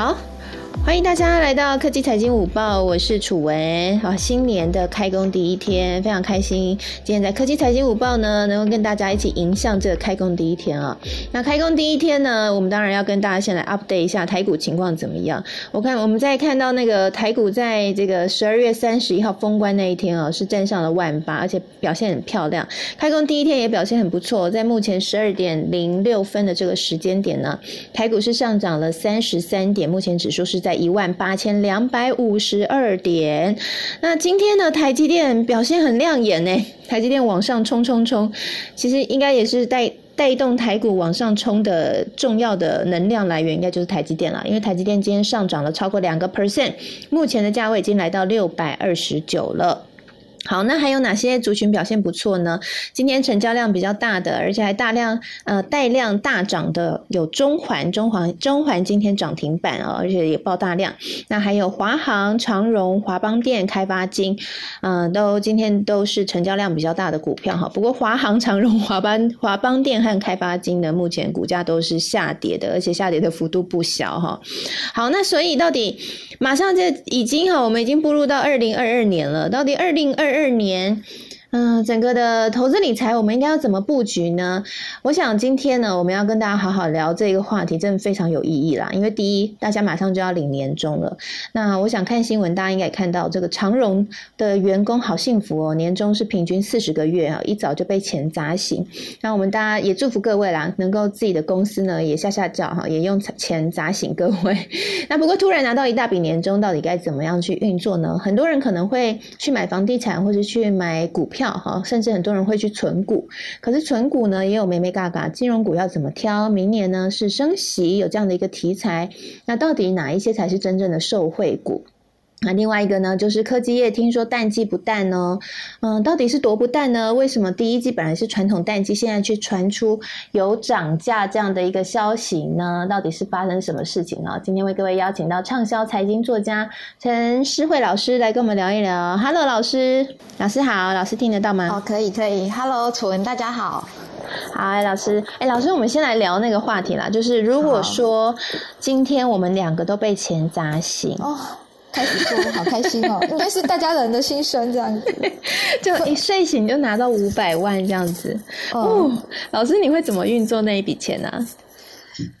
好。欢迎大家来到科技财经午报，我是楚文啊。新年的开工第一天，非常开心。今天在科技财经午报呢，能够跟大家一起迎向这个开工第一天啊。那开工第一天呢，我们当然要跟大家先来 update 一下台股情况怎么样。我看我们在看到那个台股在这个十二月三十一号封关那一天啊，是站上了万八，而且表现很漂亮。开工第一天也表现很不错，在目前十二点零六分的这个时间点呢，台股是上涨了三十三点，目前指数是在。一万八千两百五十二点。那今天呢，台积电表现很亮眼呢。台积电往上冲冲冲，其实应该也是带带动台股往上冲的重要的能量来源，应该就是台积电了。因为台积电今天上涨了超过两个 percent，目前的价位已经来到六百二十九了。好，那还有哪些族群表现不错呢？今天成交量比较大的，而且还大量呃带量大涨的有中环，中环中环今天涨停板哦，而且也爆大量。那还有华航、长荣、华邦电、开发金，嗯，都今天都是成交量比较大的股票哈。不过华航、长荣、华邦、华邦电和开发金呢，目前股价都是下跌的，而且下跌的幅度不小哈。好，那所以到底马上就已经哈，我们已经步入到二零二二年了，到底二零二。二年。嗯，整个的投资理财，我们应该要怎么布局呢？我想今天呢，我们要跟大家好好聊这个话题，真的非常有意义啦。因为第一，大家马上就要领年终了。那我想看新闻，大家应该也看到，这个长荣的员工好幸福哦，年终是平均四十个月啊，一早就被钱砸醒。那我们大家也祝福各位啦，能够自己的公司呢也下下脚哈，也用钱砸醒各位。那不过突然拿到一大笔年终，到底该怎么样去运作呢？很多人可能会去买房地产，或者去买股票。票哈，甚至很多人会去存股，可是存股呢也有美美嘎嘎，金融股要怎么挑？明年呢是升息，有这样的一个题材，那到底哪一些才是真正的受惠股？那另外一个呢，就是科技业，听说淡季不淡哦，嗯，到底是多不淡呢？为什么第一季本来是传统淡季，现在却传出有涨价这样的一个消息呢？到底是发生什么事情呢？今天为各位邀请到畅销财经作家陈诗慧老师来跟我们聊一聊。Hello，老师，老师好，老师听得到吗？哦，可以，可以。Hello，楚文，大家好。好，老师，哎，老师，我们先来聊那个话题啦，就是如果说今天我们两个都被钱砸醒哦。开始做好开心哦，应该是大家人的心声这样子，就一睡醒就拿到五百万这样子。哦，老师你会怎么运作那一笔钱呢？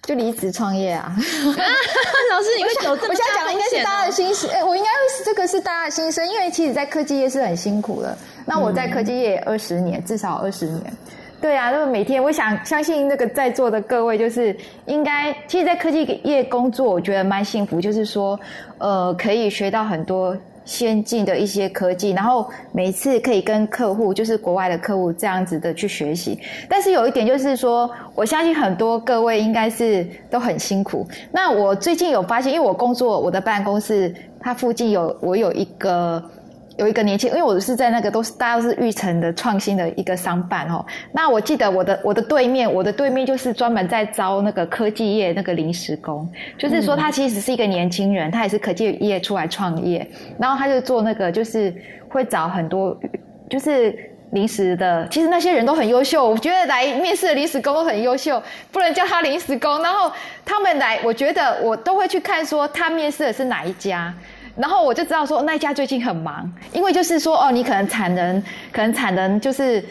就离职创业啊！老师你会走这么？我现在讲的应该是大家的心声，哎，我应该会这个是大家的心声，因为其实，在科技业是很辛苦的。那我在科技业二十年，至少二十年。对啊，那么每天，我想相信那个在座的各位，就是应该，其实，在科技业工作，我觉得蛮幸福，就是说，呃，可以学到很多先进的一些科技，然后每次可以跟客户，就是国外的客户这样子的去学习。但是有一点就是说，我相信很多各位应该是都很辛苦。那我最近有发现，因为我工作，我的办公室它附近有我有一个。有一个年轻，因为我是在那个都是大家都是育成的创新的一个商办哦。那我记得我的我的对面，我的对面就是专门在招那个科技业那个临时工，就是说他其实是一个年轻人，他也是科技业出来创业，然后他就做那个就是会找很多就是临时的，其实那些人都很优秀，我觉得来面试的临时工都很优秀，不能叫他临时工。然后他们来，我觉得我都会去看说他面试的是哪一家。然后我就知道说那一家最近很忙，因为就是说哦，你可能产能，可能产能就是。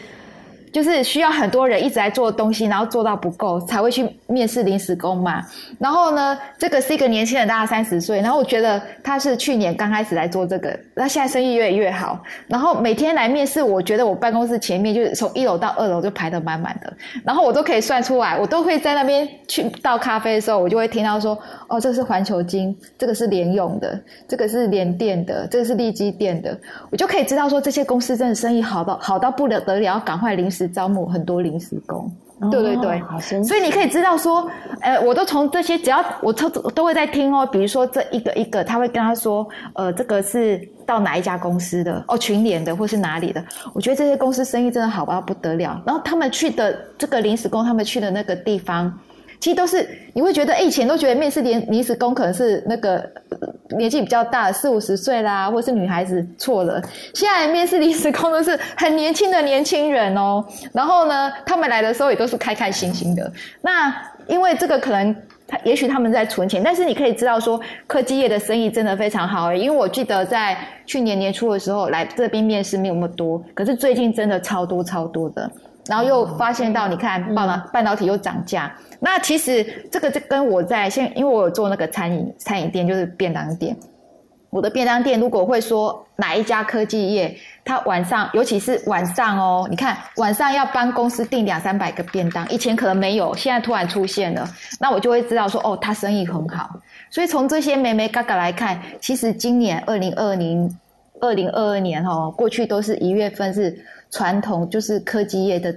就是需要很多人一直在做东西，然后做到不够才会去面试临时工嘛。然后呢，这个是一个年轻人，大概三十岁。然后我觉得他是去年刚开始来做这个，那现在生意越来越好。然后每天来面试，我觉得我办公室前面就是从一楼到二楼就排得满满的。然后我都可以算出来，我都会在那边去倒咖啡的时候，我就会听到说：“哦，这是环球金，这个是联用的，这个是联电的，这个是利基电的。”我就可以知道说这些公司真的生意好到好到不得得了，赶快临时。招募很多临时工，对对对，所以你可以知道说，呃，我都从这些，只要我都都会在听哦。比如说这一个一个，他会跟他说，呃，这个是到哪一家公司的哦，群联的或是哪里的。我觉得这些公司生意真的好到不得了。然后他们去的这个临时工，他们去的那个地方。其实都是你会觉得，以前都觉得面试临临时工可能是那个年纪比较大，四五十岁啦，或是女孩子错了。现在面试临时工都是很年轻的年轻人哦。然后呢，他们来的时候也都是开开心心的。那因为这个可能。他也许他们在存钱，但是你可以知道说科技业的生意真的非常好，因为我记得在去年年初的时候来这边面试没有那么多，可是最近真的超多超多的，然后又发现到你看半导半导体又涨价，那其实这个就跟我在现因为我有做那个餐饮餐饮店就是便当店。我的便当店如果会说哪一家科技业，他晚上尤其是晚上哦，你看晚上要帮公司订两三百个便当，以前可能没有，现在突然出现了，那我就会知道说哦，他生意很好。所以从这些眉眉嘎嘎来看，其实今年二零二零二零二二年哦，过去都是一月份是传统就是科技业的。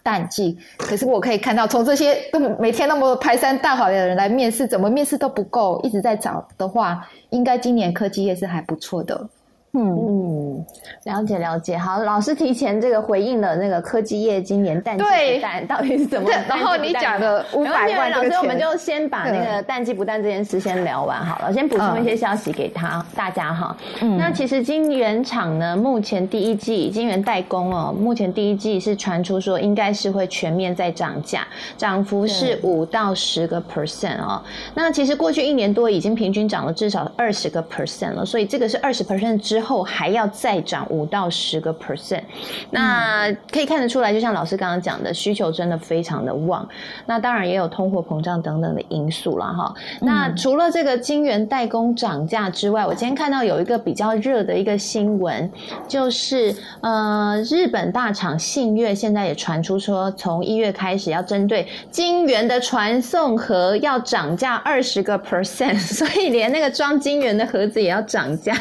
淡季，可是我可以看到，从这些都每天那么排山倒海的人来面试，怎么面试都不够，一直在找的话，应该今年科技业是还不错的。嗯，了解了解。好，老师提前这个回应了那个科技业今年淡季不淡到底是怎么？然后你讲的五百万，老师我们就先把那个淡季不淡这件事先聊完好了，先补充一些消息给他大家哈。那其实金源厂呢，目前第一季金源代工哦，目前第一季是传出说应该是会全面在涨价，涨幅是五到十个 percent 哦。那其实过去一年多已经平均涨了至少二十个 percent 了，所以这个是二十 percent 之。之后还要再涨五到十个 percent，那可以看得出来，就像老师刚刚讲的，需求真的非常的旺。那当然也有通货膨胀等等的因素了哈。那除了这个晶圆代工涨价之外，我今天看到有一个比较热的一个新闻，就是呃，日本大厂信越现在也传出说，从一月开始要针对晶圆的传送盒要涨价二十个 percent，所以连那个装晶圆的盒子也要涨价。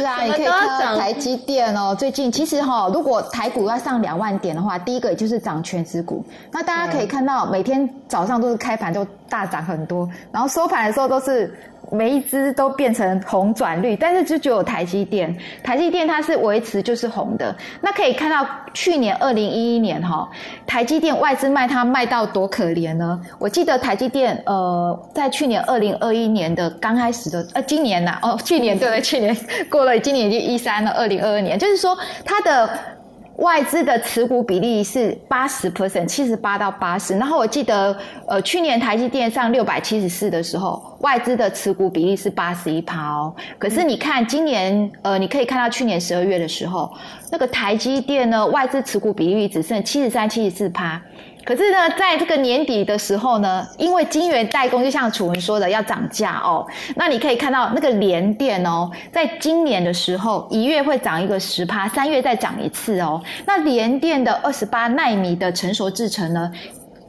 是啊，你可以看到台积电哦，最近其实哈，如果台股要上两万点的话，第一个也就是涨全指股。那大家可以看到，每天早上都是开盘就大涨很多，然后收盘的时候都是。每一只都变成红转绿，但是就只有台积电，台积电它是维持就是红的。那可以看到去年二零一一年哈，台积电外资卖它卖到多可怜呢？我记得台积电呃，在去年二零二一年的刚开始的呃，今年呐哦，去年对对，去年过了，今年已经一三了，二零二二年，就是说它的。外资的持股比例是八十 percent，七十八到八十。然后我记得，呃，去年台积电上六百七十四的时候，外资的持股比例是八十一趴哦。可是你看今年，呃，你可以看到去年十二月的时候，那个台积电呢，外资持股比例只剩七十三、七十四趴。可是呢，在这个年底的时候呢，因为晶圆代工就像楚文说的要涨价哦，那你可以看到那个联电哦，在今年的时候一月会涨一个十趴，三月再涨一次哦。那联电的二十八纳米的成熟制程呢，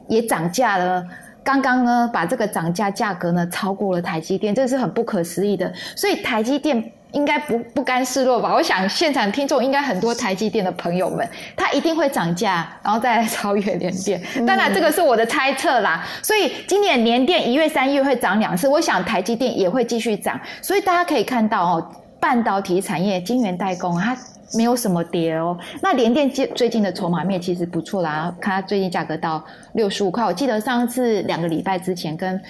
也涨价了，刚刚呢把这个涨价价格呢超过了台积电，这是很不可思议的。所以台积电。应该不不甘示弱吧？我想现场听众应该很多台积电的朋友们，它一定会涨价，然后再来超越联电。当然，这个是我的猜测啦。所以今年年电一月、三月会涨两次，我想台积电也会继续涨。所以大家可以看到哦，半导体产业晶圆代工它没有什么跌哦。那联电最最近的筹码面其实不错啦，看它最近价格到六十五块。我记得上次两个礼拜之前跟。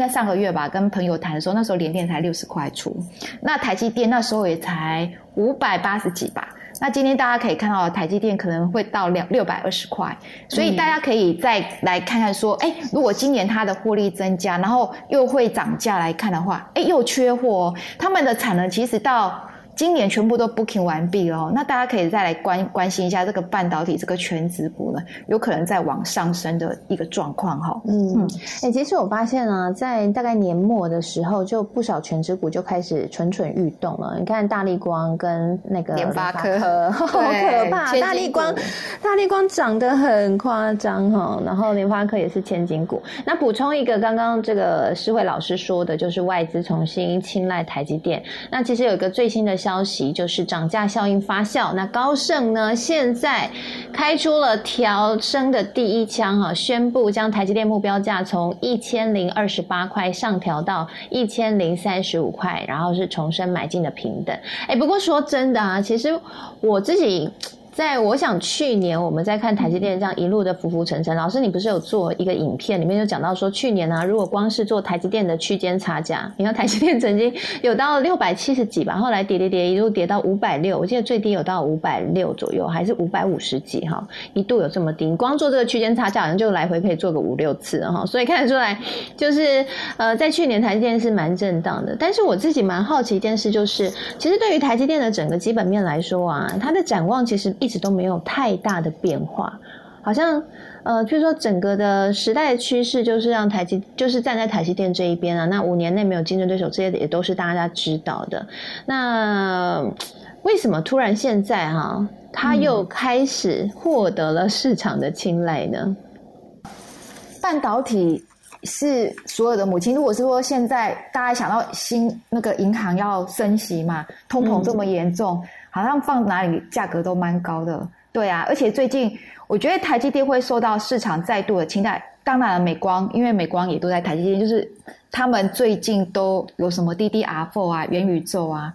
在上个月吧，跟朋友谈的时候，那时候联电才六十块出，那台积电那时候也才五百八十几吧。那今天大家可以看到，台积电可能会到两六百二十块，所以大家可以再来看看说，哎，如果今年它的获利增加，然后又会涨价来看的话，哎，又缺货，他们的产能其实到。今年全部都 booking 完毕了，那大家可以再来关关心一下这个半导体这个全职股呢，有可能在往上升的一个状况哈。嗯，哎，其实我发现啊，在大概年末的时候，就不少全职股就开始蠢蠢欲动了。你看大力光跟那个联发科，好可怕！大力光，大力光涨得很夸张哈，然后联发科也是千金股。那补充一个，刚刚这个诗慧老师说的，就是外资重新青睐台积电。那其实有一个最新的消消息就是涨价效应发酵，那高盛呢现在开出了调升的第一枪哈，宣布将台积电目标价从一千零二十八块上调到一千零三十五块，然后是重申买进的平等。哎，不过说真的啊，其实我自己。在我想去年我们在看台积电这样一路的浮浮沉沉，老师你不是有做一个影片，里面就讲到说，去年呢，如果光是做台积电的区间差价，你看台积电曾经有到六百七十几吧，后来跌跌跌，一路跌到五百六，我记得最低有到五百六左右，还是五百五十几哈，一度有这么低。你光做这个区间差价，好像就来回可以做个五六次哈，所以看得出来，就是呃，在去年台积电是蛮震荡的。但是我自己蛮好奇一件事，就是其实对于台积电的整个基本面来说啊，它的展望其实一直都没有太大的变化，好像呃，就是说整个的时代的趋势就是让台积就是站在台积电这一边啊。那五年内没有竞争对手，这些也都是大家知道的。那为什么突然现在哈，他又开始获得了市场的青睐呢？半导体是所有的母亲。如果是说现在大家想到新那个银行要升息嘛，通膨这么严重。好像放哪里价格都蛮高的，对啊，而且最近我觉得台积电会受到市场再度的青睐。当然了，美光因为美光也都在台积电，就是他们最近都有什么 DDR4 啊、元宇宙啊，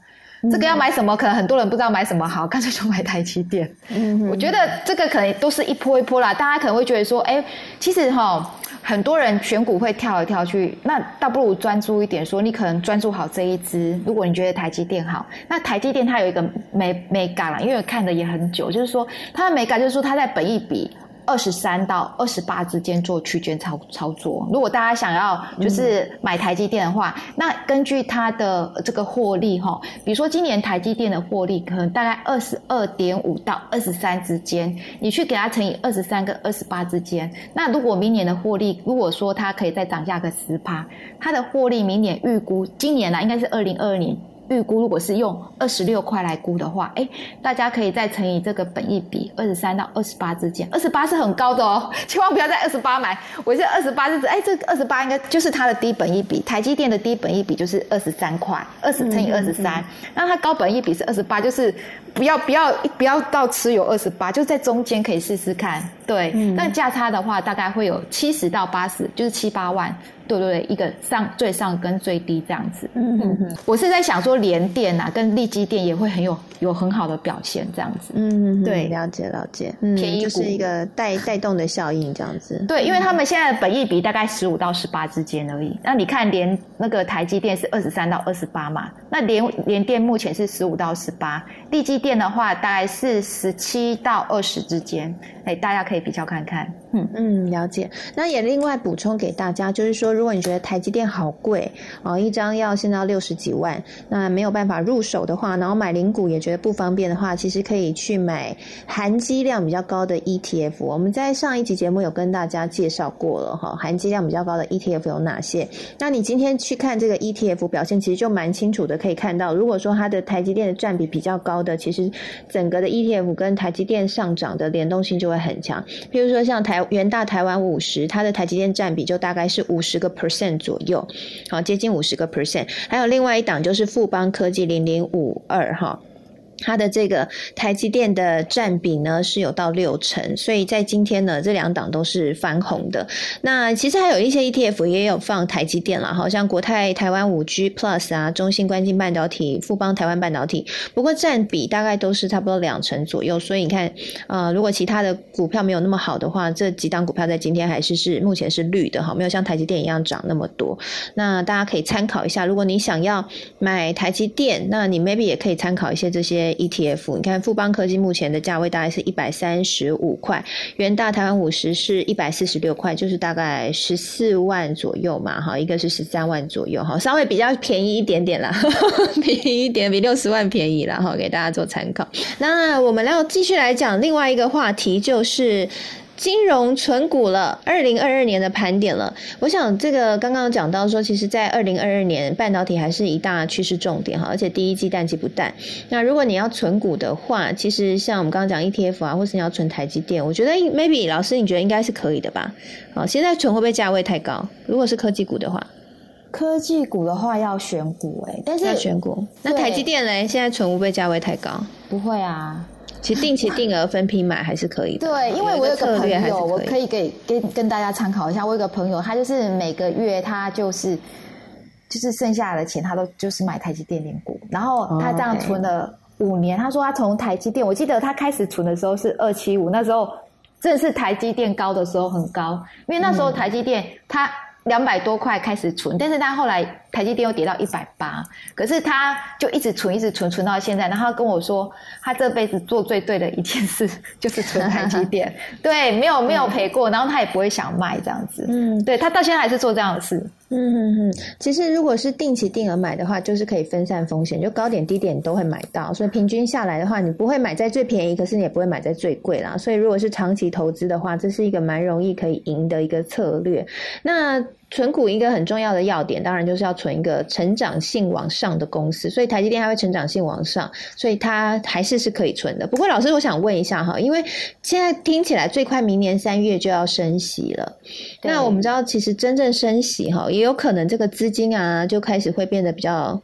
这个要买什么？可能很多人不知道买什么好，干脆就买台积电。嗯，我觉得这个可能都是一波一波啦。大家可能会觉得说，哎，其实哈。很多人选股会跳来跳去，那倒不如专注一点，说你可能专注好这一支。如果你觉得台积电好，那台积电它有一个美美感啦，因为看的也很久，就是说它的美感就是说它在本一笔。二十三到二十八之间做区间操操作。如果大家想要就是买台积电的话，那根据它的这个获利哈，比如说今年台积电的获利可能大概二十二点五到二十三之间，你去给它乘以二十三跟二十八之间。那如果明年的获利，如果说它可以再涨价个十趴，它的获利明年预估今年呢应该是二零二二年。预估如果是用二十六块来估的话，哎，大家可以再乘以这个本益比二十三到二十八之间，二十八是很高的哦，千万不要在二十八买。我在二十八是指，哎，这二十八应该就是它的低本益比，台积电的低本益比就是二十三块，二十乘以二十三，那它高本益比是二十八，就是不要不要不要到持有二十八，就在中间可以试试看。对，那价差的话大概会有七十到八十，就是七八万。对对对，一个上最上跟最低这样子。嗯嗯嗯，我是在想说，联电啊跟利基电也会很有有很好的表现这样子。嗯，对，了解了解。嗯，便宜就是一个带带动的效应这样子。对，因为他们现在的本益比大概十五到十八之间而已。那你看，连那个台积电是二十三到二十八嘛？那联联电目前是十五到十八，利基电的话大概是十七到二十之间。哎，大家可以比较看看。嗯嗯，了解。那也另外补充给大家，就是说，如果你觉得台积电好贵哦，一张要现在六十几万，那没有办法入手的话，然后买零股也觉得不方便的话，其实可以去买含积量比较高的 ETF。我们在上一集节目有跟大家介绍过了哈，含积量比较高的 ETF 有哪些？那你今天去看这个 ETF 表现，其实就蛮清楚的，可以看到，如果说它的台积电的占比比较高的，其实整个的 ETF 跟台积电上涨的联动性就会很强。譬如说像台元大台湾五十，它的台积电占比就大概是五十个 percent 左右，好，接近五十个 percent。还有另外一档就是富邦科技零零五二哈。它的这个台积电的占比呢是有到六成，所以在今天呢这两档都是翻红的。那其实还有一些 ETF 也有放台积电了，好像国泰台湾五 G Plus 啊，中芯关键半导体、富邦台湾半导体，不过占比大概都是差不多两成左右。所以你看，呃，如果其他的股票没有那么好的话，这几档股票在今天还是是目前是绿的哈，没有像台积电一样涨那么多。那大家可以参考一下，如果你想要买台积电，那你 maybe 也可以参考一些这些。ETF，你看富邦科技目前的价位大概是一百三十五块，元大台湾五十是一百四十六块，就是大概十四万左右嘛，哈，一个是十三万左右，哈，稍微比较便宜一点点啦，便宜一点，比六十万便宜了，哈，给大家做参考。那我们要继续来讲另外一个话题，就是。金融存股了，二零二二年的盘点了。我想这个刚刚讲到说，其实，在二零二二年半导体还是一大趋势重点哈，而且第一季淡季不淡。那如果你要存股的话，其实像我们刚刚讲 ETF 啊，或是你要存台积电，我觉得 maybe 老师你觉得应该是可以的吧？好，现在存会不会价位太高？如果是科技股的话，科技股的话要选股哎，但是要选股。那台积电嘞，现在存会不会价位太高？不会啊。其实定期定额分批买还是可以的。对，因为我有个朋友，我可以给跟跟大家参考一下。我有个朋友，他就是每个月他就是就是剩下的钱，他都就是买台积电零股，然后他这样存了五年，他说他从台积电，我记得他开始存的时候是二七五，那时候正是台积电高的时候很高，因为那时候台积电它两百多块开始存，但是他后来。台积电又跌到一百八，可是他就一直存，一直存，存到现在。然后他跟我说，他这辈子做最对的一件事就是存台积电，对，没有没有赔过，然后他也不会想卖这样子。嗯，对他到现在还是做这样的事。嗯嗯嗯，其实如果是定期定额买的话，就是可以分散风险，就高点低点都会买到，所以平均下来的话，你不会买在最便宜，可是你也不会买在最贵啦。所以如果是长期投资的话，这是一个蛮容易可以赢的一个策略。那存股一个很重要的要点，当然就是要存一个成长性往上的公司。所以台积电它会成长性往上，所以它还是是可以存的。不过老师，我想问一下哈，因为现在听起来最快明年三月就要升息了。那我们知道，其实真正升息哈，也有可能这个资金啊就开始会变得比较。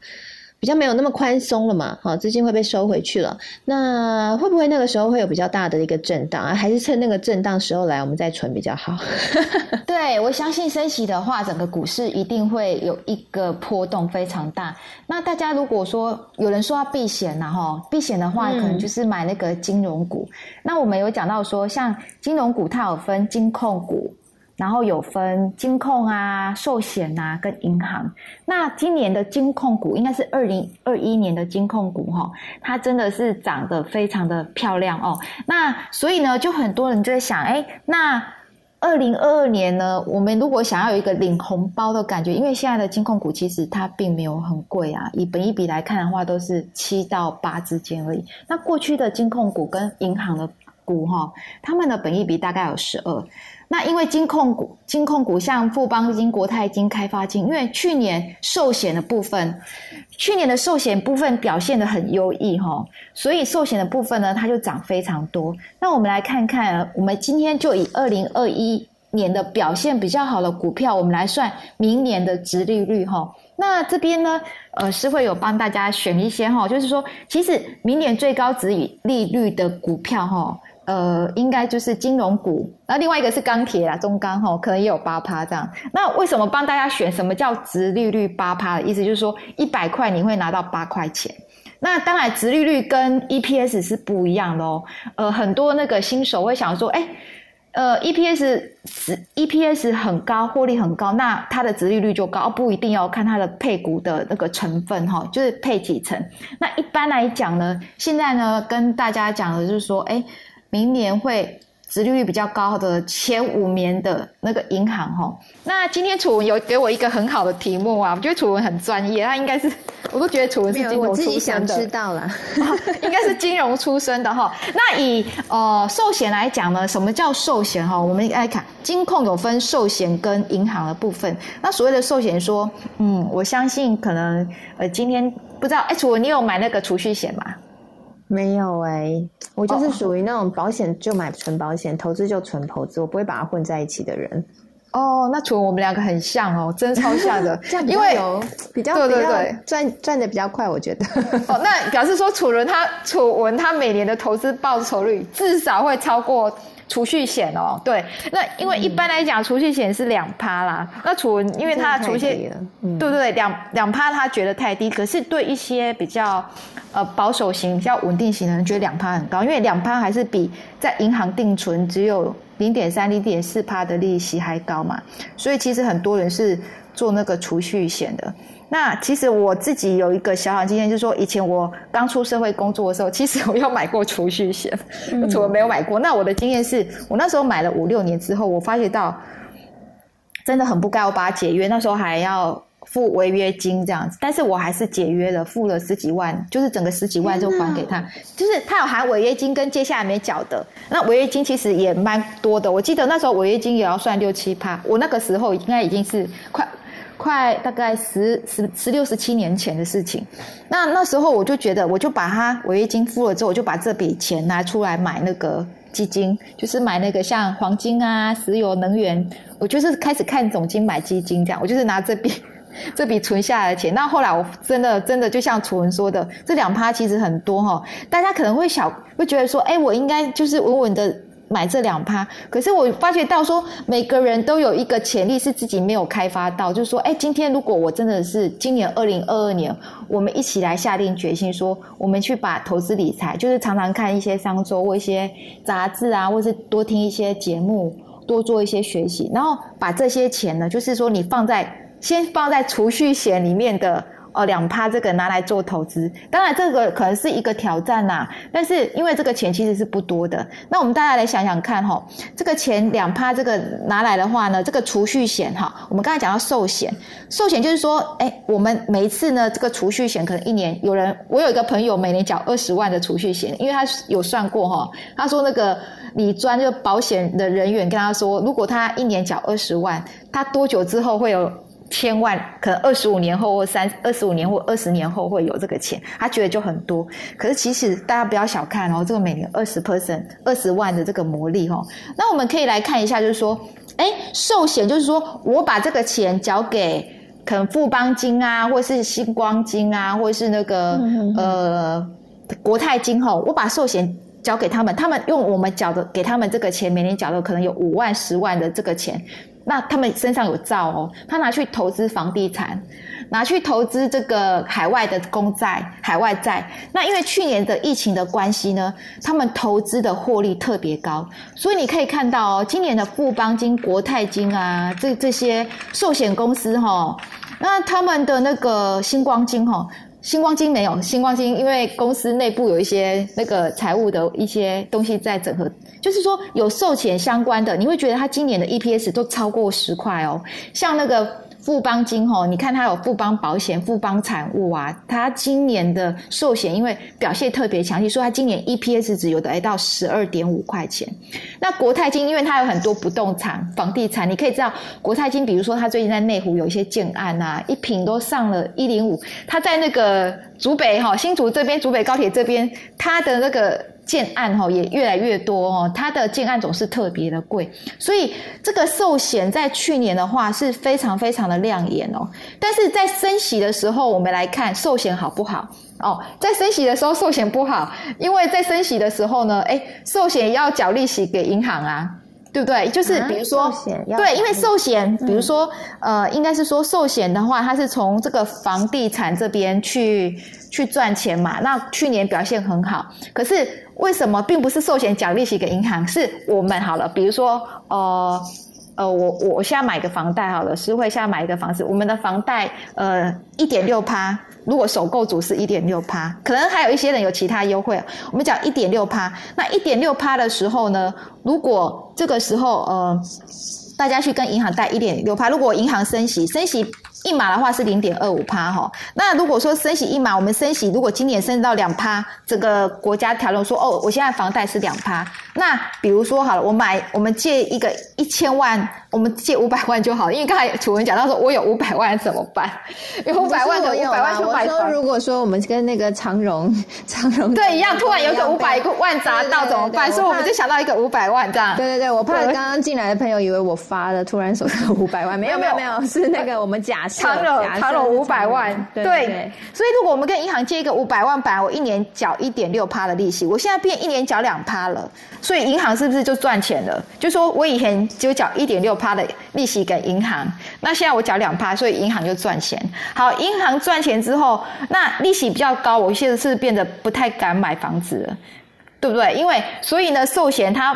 比较没有那么宽松了嘛，好，资金会被收回去了。那会不会那个时候会有比较大的一个震荡啊？还是趁那个震荡时候来，我们再存比较好？对，我相信升息的话，整个股市一定会有一个波动非常大。那大家如果说有人说要避险呐，哈，避险的话，可能就是买那个金融股。那我们有讲到说，像金融股它有分金控股。然后有分金控啊、寿险啊跟银行。那今年的金控股应该是二零二一年的金控股哈，它真的是长得非常的漂亮哦。那所以呢，就很多人就在想，哎，那二零二二年呢，我们如果想要有一个领红包的感觉，因为现在的金控股其实它并没有很贵啊，以本一比来看的话，都是七到八之间而已。那过去的金控股跟银行的股哈，他们的本一比大概有十二。那因为金控股、金控股像富邦金、国泰金、开发金，因为去年寿险的部分，去年的寿险部分表现的很优异哈，所以寿险的部分呢，它就涨非常多。那我们来看看，我们今天就以二零二一年的表现比较好的股票，我们来算明年的值利率哈。那这边呢，呃，是会有帮大家选一些哈，就是说，其实明年最高值利率的股票哈。呃，应该就是金融股，那另外一个是钢铁啦，中钢哈，可能也有八趴这样。那为什么帮大家选什么叫直利率八趴的意思？就是说一百块你会拿到八块钱。那当然，直利率跟 EPS 是不一样的哦。呃，很多那个新手会想说，哎，呃，EPS EPS 很高，获利很高，那它的直利率就高，不一定要看它的配股的那个成分哈，就是配几层。那一般来讲呢，现在呢跟大家讲的就是说，哎。明年会殖利率比较高的前五年的那个银行哈，那今天楚文有给我一个很好的题目啊，我觉得楚文很专业，他应该是我都觉得楚文是金融出身的，知道了，应该是金融出身的哈。那以呃寿险来讲呢，什么叫寿险哈？我们来看金控有分寿险跟银行的部分。那所谓的寿险说，嗯，我相信可能呃今天不知道哎，楚文你有买那个储蓄险吗？没有哎，我就是属于那种保险就买纯保险，投资就纯投资，我不会把它混在一起的人。哦，那楚文我们两个很像哦，真超像的，这样因为比较对对对赚赚的比较快，我觉得。哦，那表示说楚文他楚文他每年的投资报酬率至少会超过。储蓄险哦，对，那因为一般来讲，储蓄险是两趴啦。那储，因为它储蓄，对不对，两两趴他觉得太低。可是对一些比较呃保守型、比较稳定型的人，觉得两趴很高，因为两趴还是比在银行定存只有零点三、零点四趴的利息还高嘛。所以其实很多人是做那个储蓄险的。那其实我自己有一个小小经验，就是说以前我刚出社会工作的时候，其实我有买过储蓄险，我除了没有买过。那我的经验是我那时候买了五六年之后，我发觉到真的很不该我把它解约，那时候还要付违约金这样子，但是我还是解约了，付了十几万，就是整个十几万就还给他，就是他有含违约金跟接下来没缴的，那违约金其实也蛮多的，我记得那时候违约金也要算六七趴，我那个时候应该已经是快。快大概十十十六十七年前的事情，那那时候我就觉得，我就把它违约金付了之后，我就把这笔钱拿出来买那个基金，就是买那个像黄金啊、石油、能源，我就是开始看总金买基金这样，我就是拿这笔 这笔存下来的钱。那后来我真的真的就像楚文说的，这两趴其实很多哈，大家可能会小会觉得说，哎，我应该就是稳稳的。买这两趴。可是我发觉到说，每个人都有一个潜力是自己没有开发到，就是说，哎，今天如果我真的是今年二零二二年，我们一起来下定决心说，我们去把投资理财，就是常常看一些商周或一些杂志啊，或是多听一些节目，多做一些学习，然后把这些钱呢，就是说你放在先放在储蓄险里面的。哦，两趴这个拿来做投资，当然这个可能是一个挑战呐。但是因为这个钱其实是不多的，那我们大家来想想看哈，这个钱两趴这个拿来的话呢，这个储蓄险哈，我们刚才讲到寿险，寿险就是说，哎，我们每一次呢，这个储蓄险可能一年有人，我有一个朋友每年缴二十万的储蓄险，因为他有算过哈，他说那个你专就保险的人员跟他说，如果他一年缴二十万，他多久之后会有？千万可能二十五年后或三二十五年或二十年后会有这个钱，他觉得就很多。可是其实大家不要小看哦，这个每年二十 percent 二十万的这个魔力哦。那我们可以来看一下，就是说，哎，寿险就是说我把这个钱交给可能富邦金啊，或是星光金啊，或是那个呃国泰金吼，我把寿险交给他们，他们用我们缴的给他们这个钱，每年缴的可能有五万十万的这个钱。那他们身上有照哦，他拿去投资房地产，拿去投资这个海外的公债、海外债。那因为去年的疫情的关系呢，他们投资的获利特别高，所以你可以看到哦，今年的富邦金、国泰金啊，这这些寿险公司哈，那他们的那个星光金哈。星光金没有，星光金因为公司内部有一些那个财务的一些东西在整合，就是说有寿险相关的，你会觉得它今年的 EPS 都超过十块哦，像那个。富邦金吼，你看它有富邦保险、富邦产物啊，它今年的寿险因为表现特别强，你说它今年 EPS 值有的到十二点五块钱。那国泰金因为它有很多不动产、房地产，你可以知道国泰金，比如说它最近在内湖有一些建案啊，一平都上了一零五，它在那个竹北哈新竹这边，竹北高铁这边，它的那个。建案哈也越来越多哦，它的建案总是特别的贵，所以这个寿险在去年的话是非常非常的亮眼哦。但是在升息的时候，我们来看寿险好不好哦？在升息的时候，寿险不好，因为在升息的时候呢，哎，寿险要缴利息给银行啊。对不对？就是比如说，对，因为寿险，比如说，呃，应该是说寿险的话，它是从这个房地产这边去去赚钱嘛。那去年表现很好，可是为什么并不是寿险奖利息给银行？是我们好了，比如说，呃。呃，我我我现在买个房贷好了，实惠现在买一个房子，我们的房贷呃一点六趴，如果首购组是一点六趴，可能还有一些人有其他优惠，我们讲一点六趴，那一点六趴的时候呢，如果这个时候呃。大家去跟银行贷一点六趴，如果银行升息，升息一码的话是零点二五趴哈。那如果说升息一码，我们升息如果今年升到两趴，整个国家调论说哦，我现在房贷是两趴。那比如说好了，我买我们借一个一千万，我们借五百万就好，因为刚才楚文讲到说我有五百万怎么办？有五百万有五百万就买房。如果说我们跟那个长荣长荣对一样，突然有个五百万砸到怎么办？所以我们就想到一个五百万这样。对对对，我怕刚刚进来的朋友以为我。发了突然手上五百万，没有没有没有，是那个我们假设长荣长荣五百万，对，所以如果我们跟银行借一个五百万本来我一年缴一点六趴的利息，我现在变一年缴两趴了，所以银行是不是就赚钱了？就说我以前就缴一点六趴的利息给银行，那现在我缴两趴，所以银行就赚钱。好，银行赚钱之后，那利息比较高，我现在是变得不太敢买房子了，对不对？因为所以呢，寿险它。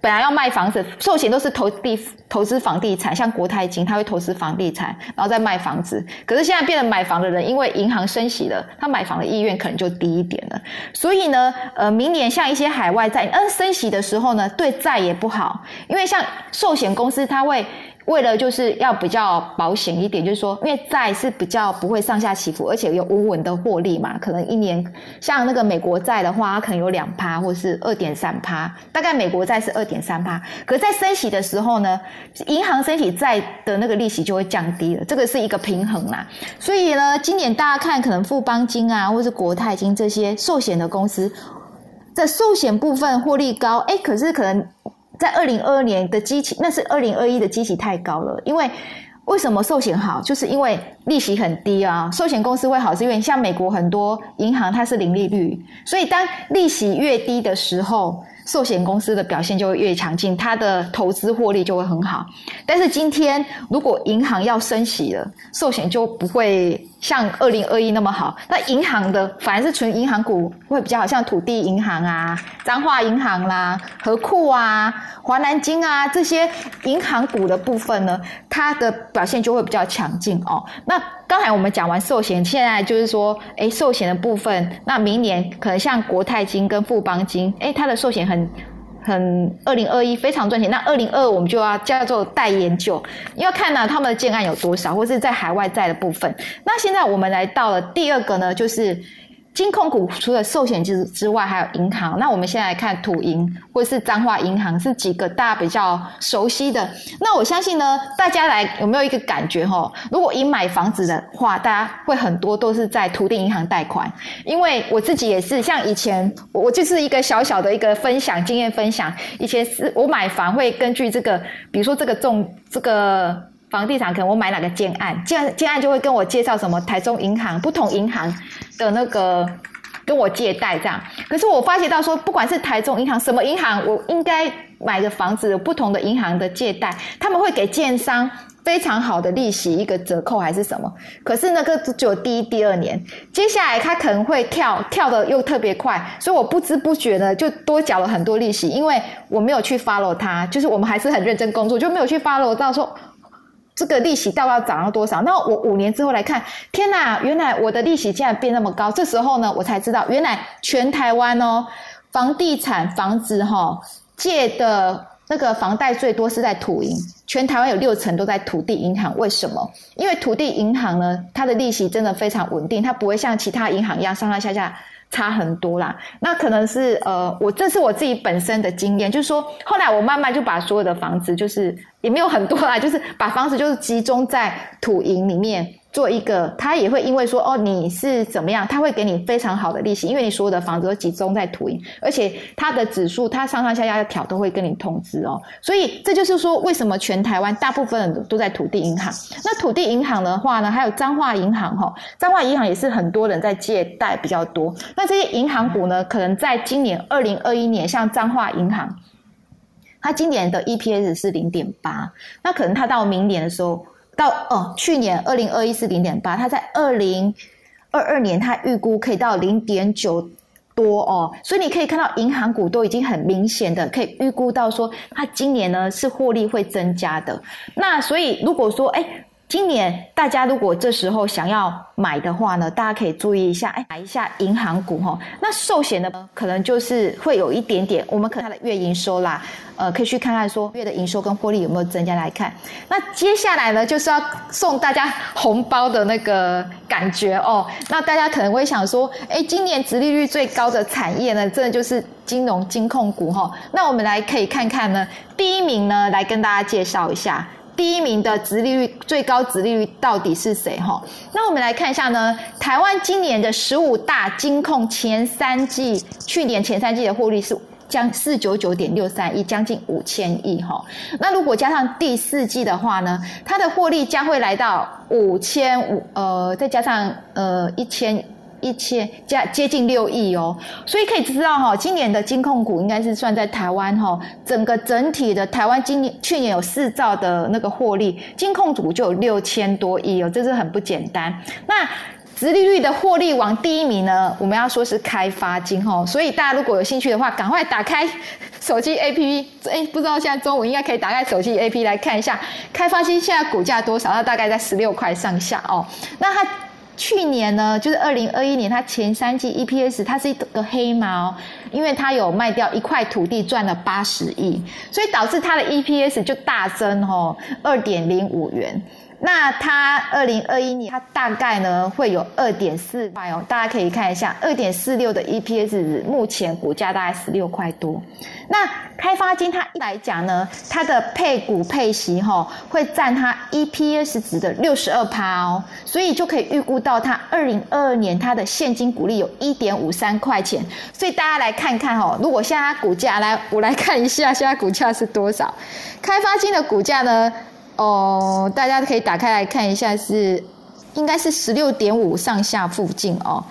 本来要卖房子，寿险都是投地投资房地产，像国泰金，他会投资房地产，然后再卖房子。可是现在变得买房的人，因为银行升息了，他买房的意愿可能就低一点了。所以呢，呃，明年像一些海外债，嗯，升息的时候呢，对债也不好，因为像寿险公司，他会。为了就是要比较保险一点，就是说，因为债是比较不会上下起伏，而且有稳稳的获利嘛。可能一年像那个美国债的话，可能有两趴或是二点三趴，大概美国债是二点三趴。可在升息的时候呢，银行升息债的那个利息就会降低了，这个是一个平衡啦。所以呢，今年大家看，可能富邦金啊，或是国泰金这些寿险的公司，在寿险部分获利高，哎，可是可能。在二零二二年的基期，那是二零二一的基期太高了。因为为什么寿险好，就是因为利息很低啊。寿险公司会好，是因为像美国很多银行它是零利率，所以当利息越低的时候，寿险公司的表现就会越强劲，它的投资获利就会很好。但是今天如果银行要升息了，寿险就不会像二零二一那么好。那银行的反而是纯银行股会比较好，像土地银行啊、彰化银行啦、和库啊、华南金啊这些银行股的部分呢，它的表现就会比较强劲哦。那刚才我们讲完寿险，现在就是说，哎，寿险的部分，那明年可能像国泰金跟富邦金，哎，它的寿险很很二零二一非常赚钱，那二零二我们就要叫做待研究，要看呢他们的建案有多少，或是在海外在的部分。那现在我们来到了第二个呢，就是。金控股除了寿险之之外，还有银行。那我们先来看土银或是彰化银行，是几个大家比较熟悉的。那我相信呢，大家来有没有一个感觉哈？如果以买房子的话，大家会很多都是在土地银行贷款。因为我自己也是，像以前我就是一个小小的一个分享经验分享。以前是我买房会根据这个，比如说这个中这个。房地产可能我买哪个建案，建建案就会跟我介绍什么台中银行不同银行的那个跟我借贷这样。可是我发觉到说，不管是台中银行什么银行，我应该买的房子有不同的银行的借贷，他们会给建商非常好的利息，一个折扣还是什么。可是那个只有第一、第二年，接下来他可能会跳跳的又特别快，所以我不知不觉呢就多缴了很多利息，因为我没有去 follow 它，就是我们还是很认真工作，就没有去 follow 到说。这个利息到底要涨到多少？那我五年之后来看，天哪！原来我的利息竟然变那么高。这时候呢，我才知道，原来全台湾哦，房地产房子哈借的那个房贷最多是在土银，全台湾有六成都在土地银行。为什么？因为土地银行呢，它的利息真的非常稳定，它不会像其他银行一样上上下下。差很多啦，那可能是呃，我这是我自己本身的经验，就是说，后来我慢慢就把所有的房子，就是也没有很多啦，就是把房子就是集中在土营里面。做一个，他也会因为说哦你是怎么样，他会给你非常好的利息，因为你所有的房子都集中在土银，而且它的指数它上上下下的调都会跟你通知哦，所以这就是说为什么全台湾大部分人都在土地银行。那土地银行的话呢，还有彰化银行哈，彰化银行也是很多人在借贷比较多。那这些银行股呢，可能在今年二零二一年，像彰化银行，它今年的 EPS 是零点八，那可能它到明年的时候。到哦，去年二零二一是零点八，它在二零二二年它预估可以到零点九多哦，所以你可以看到银行股都已经很明显的可以预估到说，它今年呢是获利会增加的。那所以如果说哎。今年大家如果这时候想要买的话呢，大家可以注意一下，哎，买一下银行股哈。那寿险呢可能就是会有一点点，我们可它的月营收啦，呃，可以去看看说月的营收跟获利有没有增加来看。那接下来呢，就是要送大家红包的那个感觉哦。那大家可能会想说，哎，今年殖利率最高的产业呢，真的就是金融金控股哈。那我们来可以看看呢，第一名呢，来跟大家介绍一下。第一名的殖利率最高殖利率到底是谁？哈，那我们来看一下呢。台湾今年的十五大金控前三季，去年前三季的获利是将四九九点六三亿，将近五千亿。哈，那如果加上第四季的话呢，它的获利将会来到五千五，呃，再加上呃一千。一千加接近六亿哦，所以可以知道哈，今年的金控股应该是算在台湾哈，整个整体的台湾今年去年有四兆的那个获利，金控股就有六千多亿哦，这是很不简单。那直利率的获利王第一名呢，我们要说是开发金哈，所以大家如果有兴趣的话，赶快打开手机 APP，哎，不知道现在中午应该可以打开手机 APP 来看一下开发金现在股价多少，它大概在十六块上下哦，那它。去年呢，就是二零二一年，它前三季 EPS 它是一个黑猫，因为它有卖掉一块土地赚了八十亿，所以导致它的 EPS 就大增哦，二点零五元。那它二零二一年，它大概呢会有二点四块哦，大家可以看一下，二点四六的 EPS，目前股价大概十六块多。那开发金它一来讲呢，它的配股配息哈，会占它 EPS 值的六十二趴哦，所以就可以预估到它二零二二年它的现金股利有一点五三块钱。所以大家来看看哦，如果现在股价来，我来看一下 现在股价是多少？开发金的股价呢？哦，大家可以打开来看一下，是应该是十六点五上下附近哦。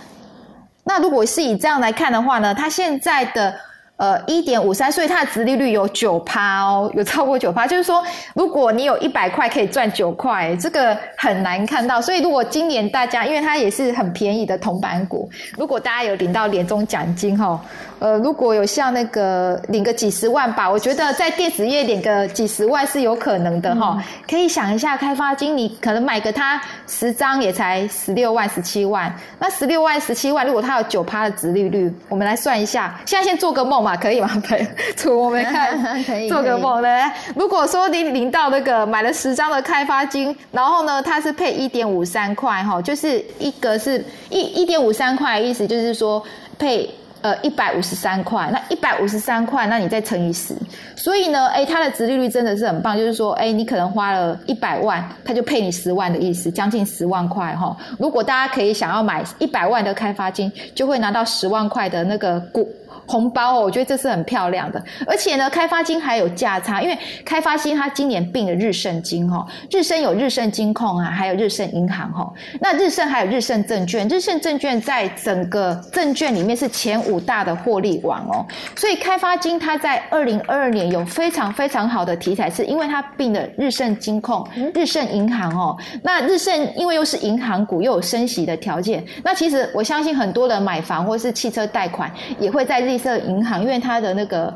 那如果是以这样来看的话呢，它现在的呃，一点五三，所以它的殖利率有九趴哦，有超过九趴。就是说，如果你有一百块可以赚九块，这个很难看到。所以，如果今年大家，因为它也是很便宜的铜板股，如果大家有领到年终奖金哈，呃，如果有像那个领个几十万吧，我觉得在电子业领个几十万是有可能的哈。可以想一下，开发金你可能买个它十张也才十六万、十七万，那十六万、十七万，如果它有九趴的殖利率，我们来算一下。现在先做个梦。可以吗？可以，我们看，做个梦呢。如果说你领到那个买了十张的开发金，然后呢，它是配一点五三块哈，就是一个是一一点五三块，意思就是说配。呃，一百五十三块，那一百五十三块，那你再乘以十，所以呢，哎，它的殖利率真的是很棒，就是说，哎，你可能花了一百万，它就配你十万的意思，将近十万块哈。如果大家可以想要买一百万的开发金，就会拿到十万块的那个股红包哦，我觉得这是很漂亮的。而且呢，开发金还有价差，因为开发金它今年并了日盛金哈，日盛有日盛金控啊，还有日盛银行哈。那日盛还有日盛证券，日盛证券在整个证券里面是前。五大的获利王哦，所以开发金它在二零二二年有非常非常好的题材，是因为它并了日盛金控、日盛银行哦。那日盛因为又是银行股，又有升息的条件，那其实我相信很多人买房或是汽车贷款也会在日绿色银行，因为它的那个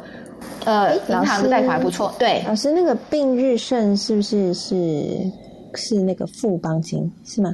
呃银行的贷款不错。对，老师那个并日盛是不是是是那个富邦金是吗？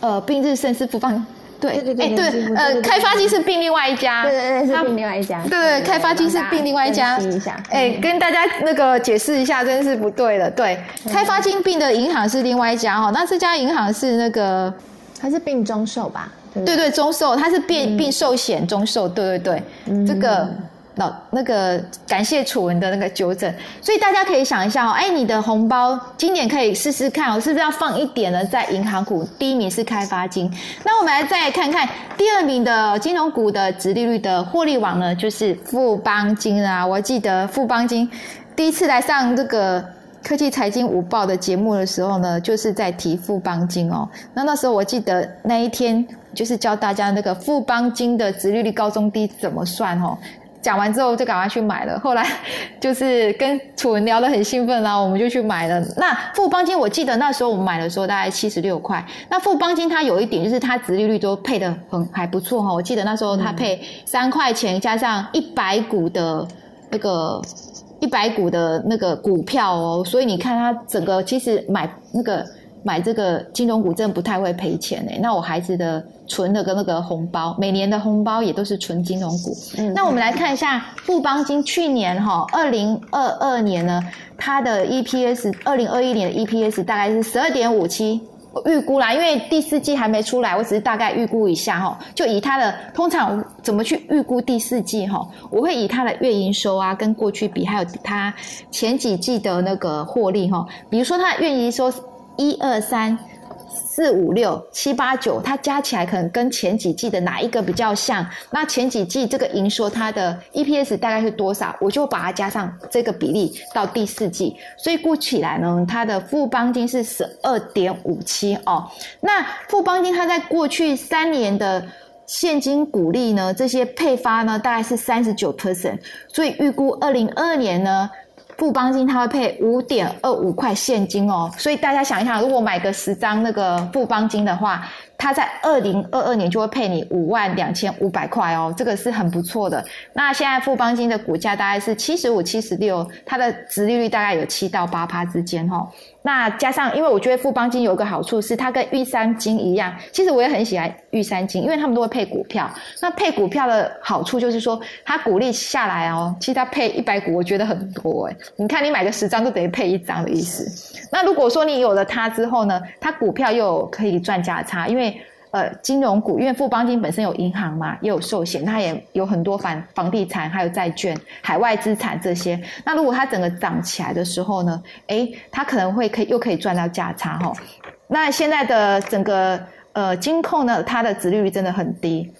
呃，并日盛是富邦。对对对，哎对，呃，开发金是并另外一家，对对对，是并另外一家，对对，开发金是并另外一家，哎，跟大家那个解释一下，真是不对的，对，开发金并的银行是另外一家哈，那这家银行是那个，它是并中寿吧？对对，中寿，它是并并寿险中寿，对对对，这个。老那个感谢楚文的那个纠正，所以大家可以想一下哦，哎，你的红包今年可以试试看哦，是不是要放一点呢？在银行股，第一名是开发金，那我们来再看看第二名的金融股的直利率的获利网呢，就是富邦金啊。我记得富邦金第一次来上这个科技财经午报的节目的时候呢，就是在提富邦金哦。那那时候我记得那一天就是教大家那个富邦金的殖利率高中低怎么算哦。讲完之后就赶快去买了，后来 就是跟楚文聊得很兴奋，然后我们就去买了。那富邦金，我记得那时候我们买的时候大概七十六块。那富邦金它有一点就是它殖利率都配的很还不错哈，我记得那时候它配三块钱加上一百股的那个一百股的那个股票哦，所以你看它整个其实买那个。买这个金融股真的不太会赔钱哎，那我孩子的存的跟那个红包，每年的红包也都是存金融股。嗯，那我们来看一下富邦金去年哈，二零二二年呢，它的 EPS，二零二一年的 EPS 大概是十二点五七，预估啦，因为第四季还没出来，我只是大概预估一下哈，就以它的通常怎么去预估第四季哈，我会以它的月营收啊，跟过去比，还有它前几季的那个获利哈，比如说它的月营收。一二三四五六七八九，它加起来可能跟前几季的哪一个比较像？那前几季这个营收它的 EPS 大概是多少？我就把它加上这个比例到第四季，所以估起来呢，它的富邦金是十二点五七哦。那富邦金它在过去三年的现金股利呢，这些配发呢大概是三十九 percent，所以预估二零二二年呢。富邦金它会配五点二五块现金哦，所以大家想一想，如果买个十张那个富邦金的话。它在二零二二年就会配你五万两千五百块哦，这个是很不错的。那现在富邦金的股价大概是七十五、七十六，它的殖利率大概有七到八趴之间哦。那加上，因为我觉得富邦金有一个好处是，它跟玉山金一样，其实我也很喜欢玉山金，因为他们都会配股票。那配股票的好处就是说，它股利下来哦，其实它配一百股，我觉得很多哎。你看，你买个十张就等于配一张的意思。那如果说你有了它之后呢，它股票又可以赚价差，因为呃，金融股，因为富邦金本身有银行嘛，也有寿险，它也有很多房房地产，还有债券、海外资产这些。那如果它整个涨起来的时候呢，哎，它可能会可以又可以赚到价差哈。那现在的整个呃金控呢，它的值利率真的很低。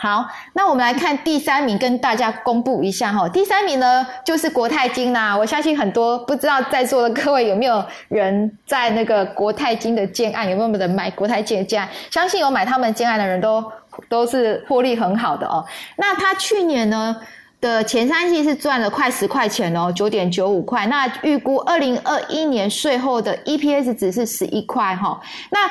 好，那我们来看第三名，跟大家公布一下哈。第三名呢，就是国泰金啦。我相信很多不知道在座的各位有没有人在那个国泰金的建案，有没有人买国泰金的建案？相信有买他们建案的人都都是获利很好的哦。那他去年呢，的前三季是赚了快十块钱哦，九点九五块。那预估二零二一年税后的 EPS 值是十一块哈。那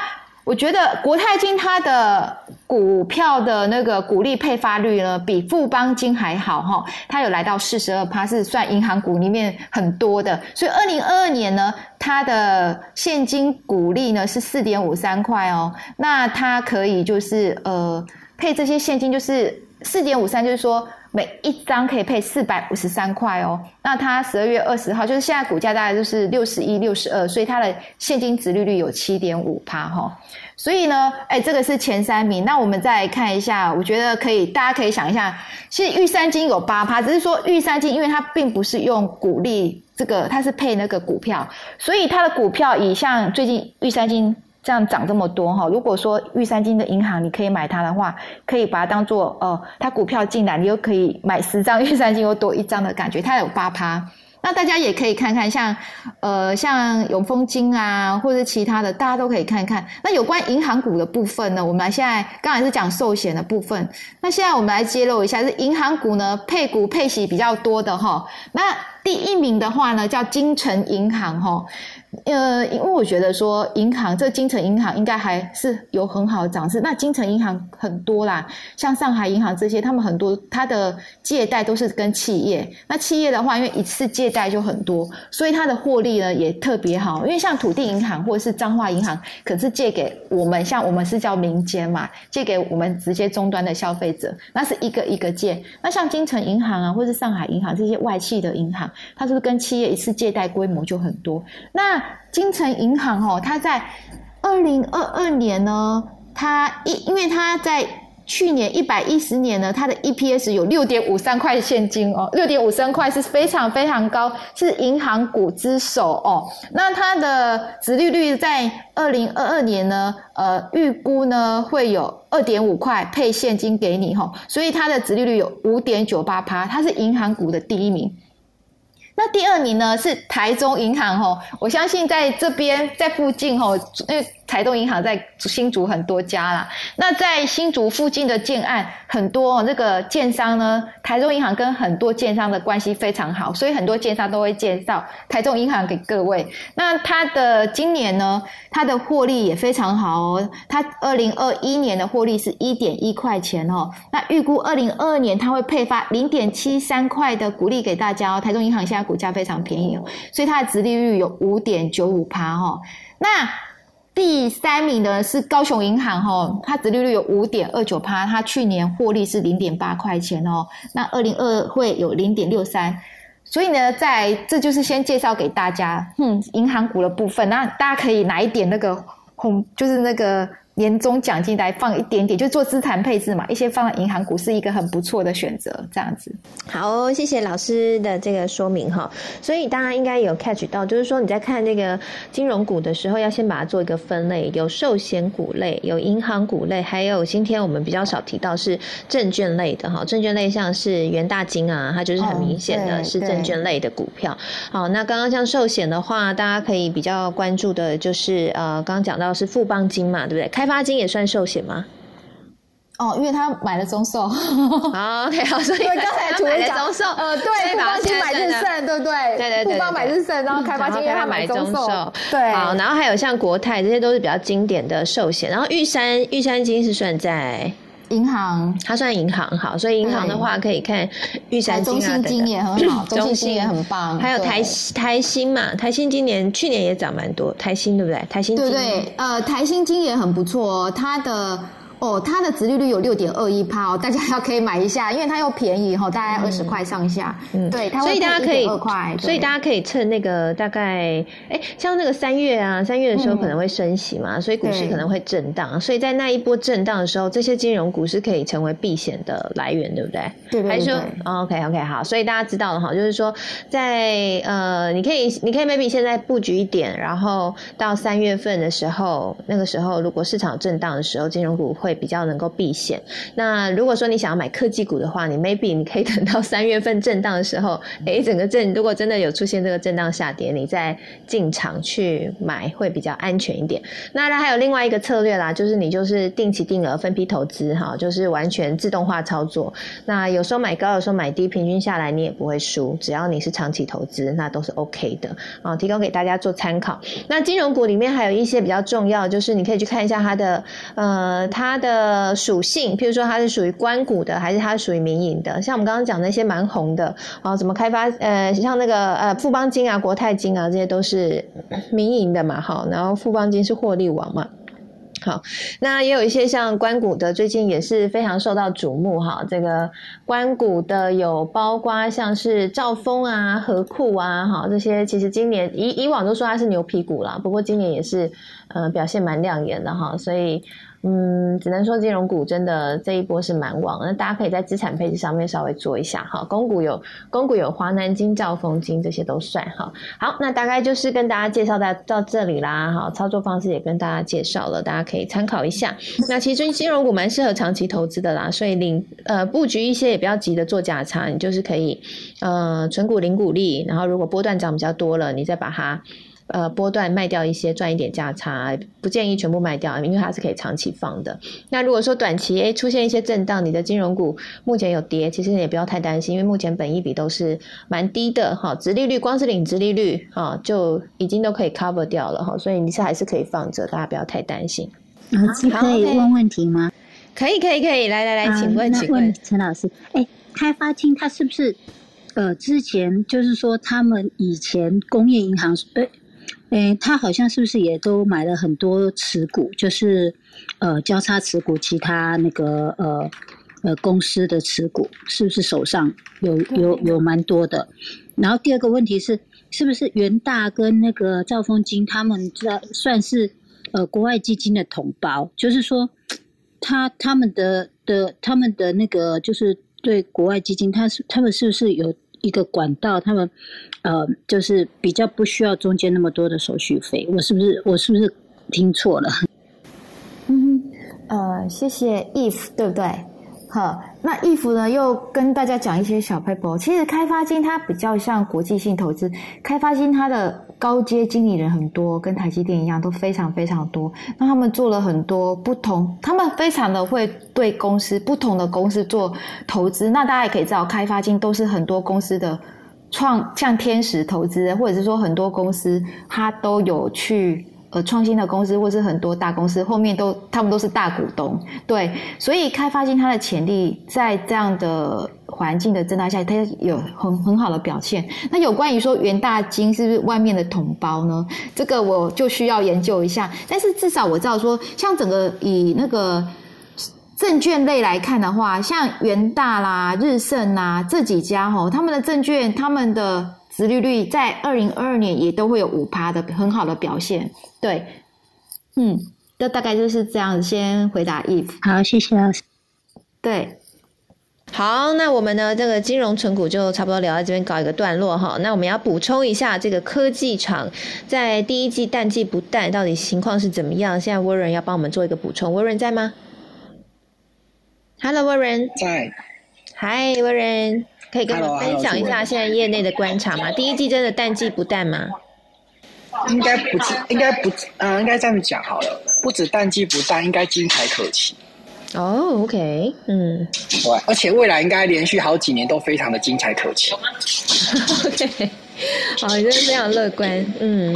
我觉得国泰金它的股票的那个股利配发率呢，比富邦金还好哈，它有来到四十二趴，是算银行股里面很多的。所以二零二二年呢，它的现金股利呢是四点五三块哦，那它可以就是呃配这些现金就是四点五三，就是说。每一张可以配四百五十三块哦，那它十二月二十号就是现在股价大概就是六十一、六十二，所以它的现金值利率有七点五趴哈。所以呢，哎，这个是前三名。那我们再来看一下，我觉得可以，大家可以想一下，其实玉山金有八趴，只是说玉山金因为它并不是用股利，这个它是配那个股票，所以它的股票以像最近玉山金。这样涨这么多哈，如果说玉山金的银行你可以买它的话，可以把它当做呃，它股票进来，你又可以买十张玉山金又多一张的感觉，它有八趴。那大家也可以看看，像呃像永丰金啊，或者其他的，大家都可以看看。那有关银行股的部分呢，我们来现在刚才是讲寿险的部分，那现在我们来揭露一下，是银行股呢配股配息比较多的哈。那第一名的话呢，叫金城银行哈。呃，因为我觉得说银行这金城银行应该还是有很好的涨势。那金城银行很多啦，像上海银行这些，他们很多它的借贷都是跟企业。那企业的话，因为一次借贷就很多，所以它的获利呢也特别好。因为像土地银行或者是彰化银行，可是借给我们，像我们是叫民间嘛，借给我们直接终端的消费者，那是一个一个借。那像金城银行啊，或是上海银行这些外企的银行，它是不是跟企业一次借贷规模就很多？那金城银行哦，它在二零二二年呢，它一因为它在去年一百一十年呢，它的 EPS 有六点五三块现金哦，六点五三块是非常非常高，是银行股之首哦。那它的殖利率在二零二二年呢，呃，预估呢会有二点五块配现金给你哈，所以它的殖利率有五点九八趴，它是银行股的第一名。那第二名呢是台中银行吼，我相信在这边在附近吼，因为。台东银行在新竹很多家啦，那在新竹附近的建案很多，这个建商呢，台中银行跟很多建商的关系非常好，所以很多建商都会介绍台中银行给各位。那它的今年呢，它的获利也非常好哦，它二零二一年的获利是一点一块钱哦，那预估二零二二年它会配发零点七三块的股利给大家哦。台中银行现在股价非常便宜哦，所以它的殖利率有五点九五趴哈，那。第三名的是高雄银行哈，它殖利率有五点二九趴，它去年获利是零点八块钱哦，那二零二会有零点六三，所以呢，在这就是先介绍给大家，哼，银行股的部分，那大家可以拿一点那个红，就是那个。年终奖金来放一点点，就做资产配置嘛，一些放在银行股是一个很不错的选择，这样子。好，谢谢老师的这个说明哈。所以大家应该有 catch 到，就是说你在看那个金融股的时候，要先把它做一个分类，有寿险股类，有银行股类，还有今天我们比较少提到是证券类的哈。证券类像是元大金啊，它就是很明显的是证券类的股票。好，那刚刚像寿险的话，大家可以比较关注的就是呃，刚刚讲到是富邦金嘛，对不对？开发金也算寿险吗？哦，因为他买了中寿。哦，OK，好，所以刚才除了中寿，呃，对，富邦金买日盛，对不对？对对对，富邦买日盛，然后开发金因为他买中寿，对。好，然后还有像国泰，这些都是比较经典的寿险。然后玉山，玉山金是算在。银行，它算银行好，所以银行的话可以看玉山金啊中信金也很好，中信金也很棒，还有台台新嘛，台新今年去年也涨蛮多，台新对不对？台新对对，呃，台新金也很不错，它的。哦，它的殖利率有六点二一趴哦，大家要可以买一下，因为它又便宜哈，大概二十块上下。嗯，对，所以大家可以二块，所以大家可以趁那个大概，哎，像那个三月啊，三月的时候可能会升息嘛，所以股市可能会震荡，所以在那一波震荡的时候，这些金融股是可以成为避险的来源，对不对？对对对。还是说，OK OK 好，所以大家知道了哈，就是说在呃，你可以你可以 maybe 现在布局一点，然后到三月份的时候，那个时候如果市场震荡的时候，金融股会。会比较能够避险。那如果说你想要买科技股的话，你 maybe 你可以等到三月份震荡的时候，哎，整个震如果真的有出现这个震荡下跌，你再进场去买会比较安全一点。那还有另外一个策略啦，就是你就是定期定额分批投资哈，就是完全自动化操作。那有时候买高，有时候买低，平均下来你也不会输，只要你是长期投资，那都是 OK 的啊。提供给大家做参考。那金融股里面还有一些比较重要，就是你可以去看一下它的呃它的属性，譬如说它是属于关股的，还是它属于民营的。像我们刚刚讲那些蛮红的啊，怎么开发呃像那个呃富邦金啊、国泰金啊，这些都是民营的嘛，哈。然后富邦金是获利王嘛。好，那也有一些像关谷的，最近也是非常受到瞩目哈。这个关谷的有包括像是兆丰啊、和库啊，哈这些，其实今年以以往都说它是牛皮股啦，不过今年也是呃表现蛮亮眼的哈，所以。嗯，只能说金融股真的这一波是蛮旺，那大家可以在资产配置上面稍微做一下哈。公股有公股有华南金、兆丰金这些都算哈。好，那大概就是跟大家介绍到到这里啦。好，操作方式也跟大家介绍了，大家可以参考一下。那其实金融股蛮适合长期投资的啦，所以领呃布局一些也不要急着做价差，你就是可以呃存股领股利，然后如果波段涨比较多了，你再把它。呃，波段卖掉一些，赚一点价差，不建议全部卖掉，因为它是可以长期放的。那如果说短期诶出现一些震荡，你的金融股目前有跌，其实也不要太担心，因为目前本益比都是蛮低的哈，殖利率光是领殖利率啊就已经都可以 cover 掉了哈，所以你是还是可以放着，大家不要太担心。啊，可以问问题吗？可以可以可以，来来来，请问请问陈老师，哎，开发金它是不是呃之前就是说他们以前工业银行呃。诶，他好像是不是也都买了很多持股，就是呃交叉持股，其他那个呃呃公司的持股，是不是手上有有有蛮多的？然后第二个问题是，是不是元大跟那个兆丰金他们在算是呃国外基金的同胞？就是说，他他们的的他们的那个就是对国外基金，他是他们是不是有？一个管道，他们呃，就是比较不需要中间那么多的手续费。我是不是我是不是听错了？嗯，呃，谢谢 if 对不对？好，那 if 呢又跟大家讲一些小 paper。其实开发金它比较像国际性投资，开发金它的高阶经理人很多，跟台积电一样都非常非常多。那他们做了很多不同，他们非常的会对公司不同的公司做投资。那大家也可以知道，开发金都是很多公司的创，像天使投资，或者是说很多公司它都有去。呃，创新的公司或是很多大公司后面都，他们都是大股东，对，所以开发金它的潜力在这样的环境的增大下，它有很很好的表现。那有关于说元大金是不是外面的同胞呢？这个我就需要研究一下。但是至少我知道说，像整个以那个证券类来看的话，像元大啦、日盛啦这几家吼，他们的证券，他们的。殖利率在二零二二年也都会有五趴的很好的表现，对，嗯，那大概就是这样。先回答 if，好，谢谢老师。对，好，那我们呢这个金融存股就差不多聊到这边，告一个段落哈。那我们要补充一下，这个科技厂在第一季淡季不淡，到底情况是怎么样？现在 Warren 要帮我们做一个补充，Warren 在吗？Hello，Warren，在。Hi，Warren。可以跟我们分享一下现在业内的观察吗？第一季真的淡季不淡吗？应该不是，应该不，嗯，应该这样讲好了。不止淡季不淡，应该精彩可期。哦，OK，嗯，对，而且未来应该连续好几年都非常的精彩可期。OK。好，你真的非常乐观。嗯，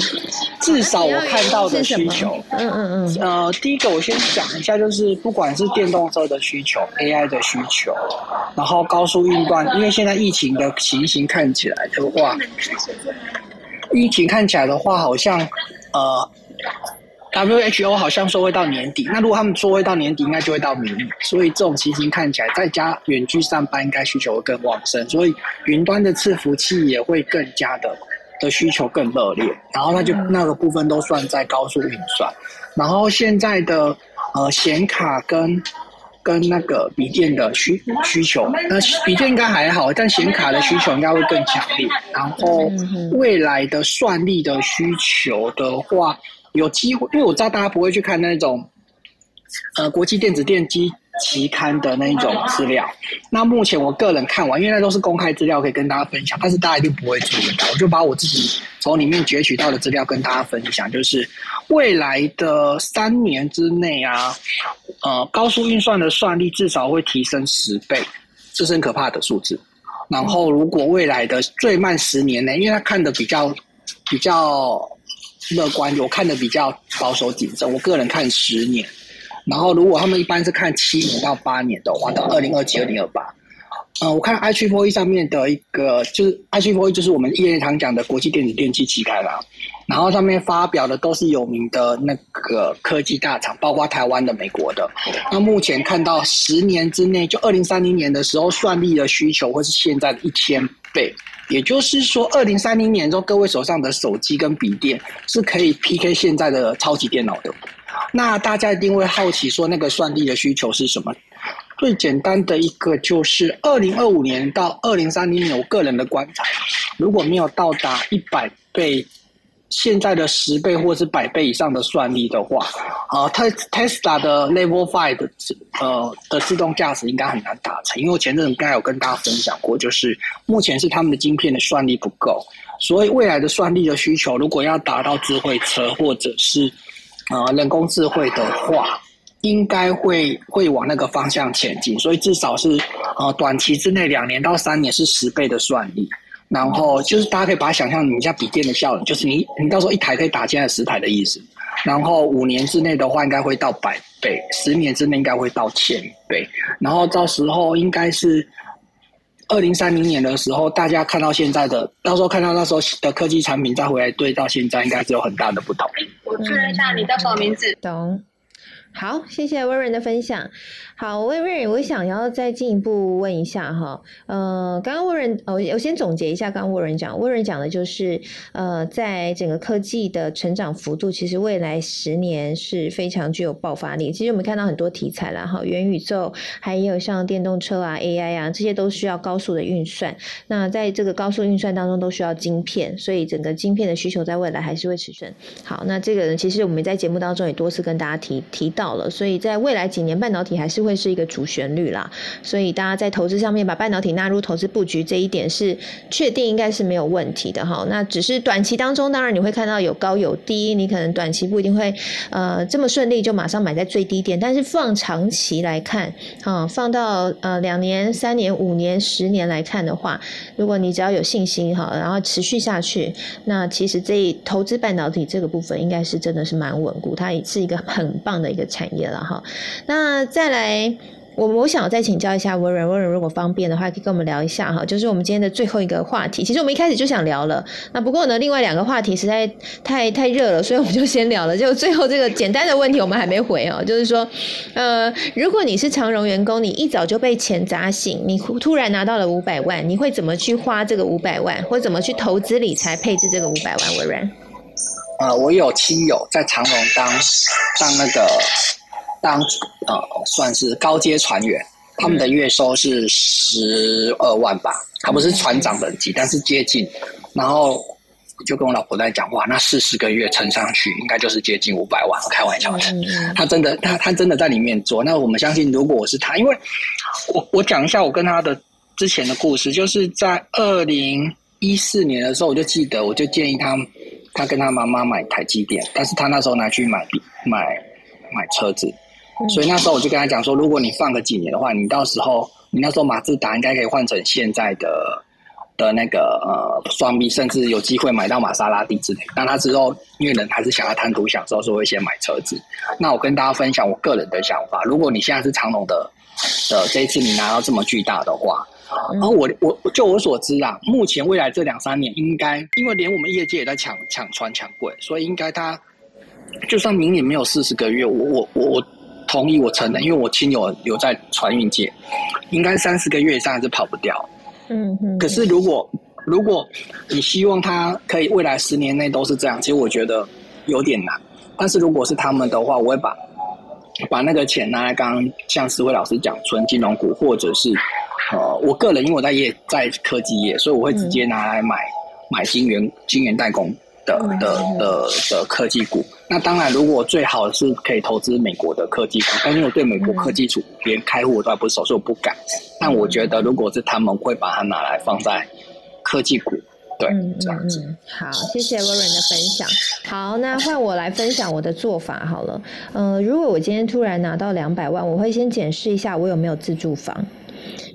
至少我看到的需求，嗯嗯嗯。呃，第一个我先讲一下，就是不管是电动车的需求、AI 的需求，然后高速运段，因为现在疫情的情形看起来的话，疫情看起来的话，好像呃。WHO 好像说会到年底，那如果他们说会到年底，应该就会到明年。所以这种情形看起来，在家远距上班应该需求会更旺盛，所以云端的伺服器也会更加的的需求更热烈。然后那就那个部分都算在高速运算。然后现在的呃显卡跟跟那个笔电的需需求，那笔电应该还好，但显卡的需求应该会更强烈。然后未来的算力的需求的话。有机会，因为我知道大家不会去看那种呃国际电子电机期刊的那一种资料。那目前我个人看完，因为那都是公开资料，可以跟大家分享，但是大家一定不会注意到，我就把我自己从里面攫取到的资料跟大家分享，就是未来的三年之内啊，呃，高速运算的算力至少会提升十倍，这是很可怕的数字。然后，如果未来的最慢十年内，因为他看的比较比较乐观，我看的比较保守谨慎，我个人看十年。然后，如果他们一般是看七年到八年的话，到二零二七、二零二八。嗯，我看 i 3 4 e 上面的一个，就是 i 3 4 e 就是我们业内常讲的国际电子电器期刊啦。然后上面发表的都是有名的那个科技大厂，包括台湾的、美国的。那目前看到十年之内，就二零三零年的时候，算力的需求会是现在的一千倍。也就是说，二零三零年之后，各位手上的手机跟笔电是可以 PK 现在的超级电脑的。那大家一定会好奇说，那个算力的需求是什么？最简单的一个就是二零二五年到二零三零年，我个人的观察，如果没有到达一百倍。现在的十倍或是百倍以上的算力的话，呃，特 Tesla 的 Level Five 的呃的自动驾驶应该很难达成，因为我前阵子刚有跟大家分享过，就是目前是他们的晶片的算力不够，所以未来的算力的需求，如果要达到智慧车或者是呃人工智慧的话，应该会会往那个方向前进，所以至少是呃短期之内两年到三年是十倍的算力。然后就是大家可以把它想象，你家笔电的效能，就是你你到时候一台可以打进来十台的意思。然后五年之内的话，应该会到百倍；十年之内应该会到千倍。然后到时候应该是二零三零年的时候，大家看到现在的，到时候看到那时候的科技产品再回来对到现在，应该是有很大的不同。我确认一下你叫什么名字？懂。好，谢谢威人的分享。好，威瑞，我想要再进一步问一下哈，呃，刚刚沃人，我我先总结一下，刚刚威人讲，沃人讲的就是，呃，在整个科技的成长幅度，其实未来十年是非常具有爆发力。其实我们看到很多题材啦，哈，元宇宙，还有像电动车啊、AI 啊，这些都需要高速的运算。那在这个高速运算当中，都需要晶片，所以整个晶片的需求在未来还是会持续。好，那这个呢，其实我们在节目当中也多次跟大家提提到了，所以在未来几年，半导体还是会。会是一个主旋律啦，所以大家在投资上面把半导体纳入投资布局这一点是确定应该是没有问题的哈。那只是短期当中，当然你会看到有高有低，你可能短期不一定会呃这么顺利就马上买在最低点，但是放长期来看，啊，放到呃两年、三年、五年、十年来看的话，如果你只要有信心哈，然后持续下去，那其实这投资半导体这个部分应该是真的是蛮稳固，它也是一个很棒的一个产业了哈。那再来。我我想再请教一下温仁，温仁如果方便的话，可以跟我们聊一下哈，就是我们今天的最后一个话题。其实我们一开始就想聊了，那不过呢，另外两个话题实在太太热了，所以我们就先聊了。就最后这个简单的问题，我们还没回哦，就是说，呃，如果你是长荣员工，你一早就被钱砸醒，你突然拿到了五百万，你会怎么去花这个五百万，或怎么去投资理财配置这个五百万？温仁，呃，我有亲友在长荣当当那个。当呃算是高阶船员，他们的月收是十二万吧，他不是船长等级，但是接近。然后就跟我老婆在讲话，那四十个月乘上去，应该就是接近五百万。开玩笑的，他真的，他他真的在里面做。那我们相信，如果我是他，因为我我讲一下我跟他的之前的故事，就是在二零一四年的时候，我就记得，我就建议他，他跟他妈妈买台积电，但是他那时候拿去买买买车子。所以那时候我就跟他讲说，如果你放个几年的话，你到时候你那时候马自达应该可以换成现在的的那个呃双 B，甚至有机会买到玛莎拉蒂之类。但他之后因为人还是想要贪图享受，所以会先买车子。那我跟大家分享我个人的想法，如果你现在是长隆的的这一次你拿到这么巨大的话，然后我我就我所知啊，目前未来这两三年应该因为连我们业界也在抢抢船抢柜，所以应该他就算明年没有四十个月，我我我我。同意，我承认，因为我亲友有在船运界，应该三四个月以上还是跑不掉。嗯嗯。可是如果如果你希望他可以未来十年内都是这样，其实我觉得有点难。但是如果是他们的话，我会把把那个钱拿来，刚刚像思慧老师讲，存金融股，或者是呃，我个人因为我在业在科技业，所以我会直接拿来买买金元金元代工的的的的科技股。那当然，如果最好是可以投资美国的科技股，但因为我对美国科技股连开户我都还不熟，所以我不敢。但我觉得，如果是他们会把它拿来放在科技股。嗯嗯嗯，好，谢谢 Warren 的分享。好，那换我来分享我的做法好了。嗯，如果我今天突然拿到两百万，我会先检视一下我有没有自住房。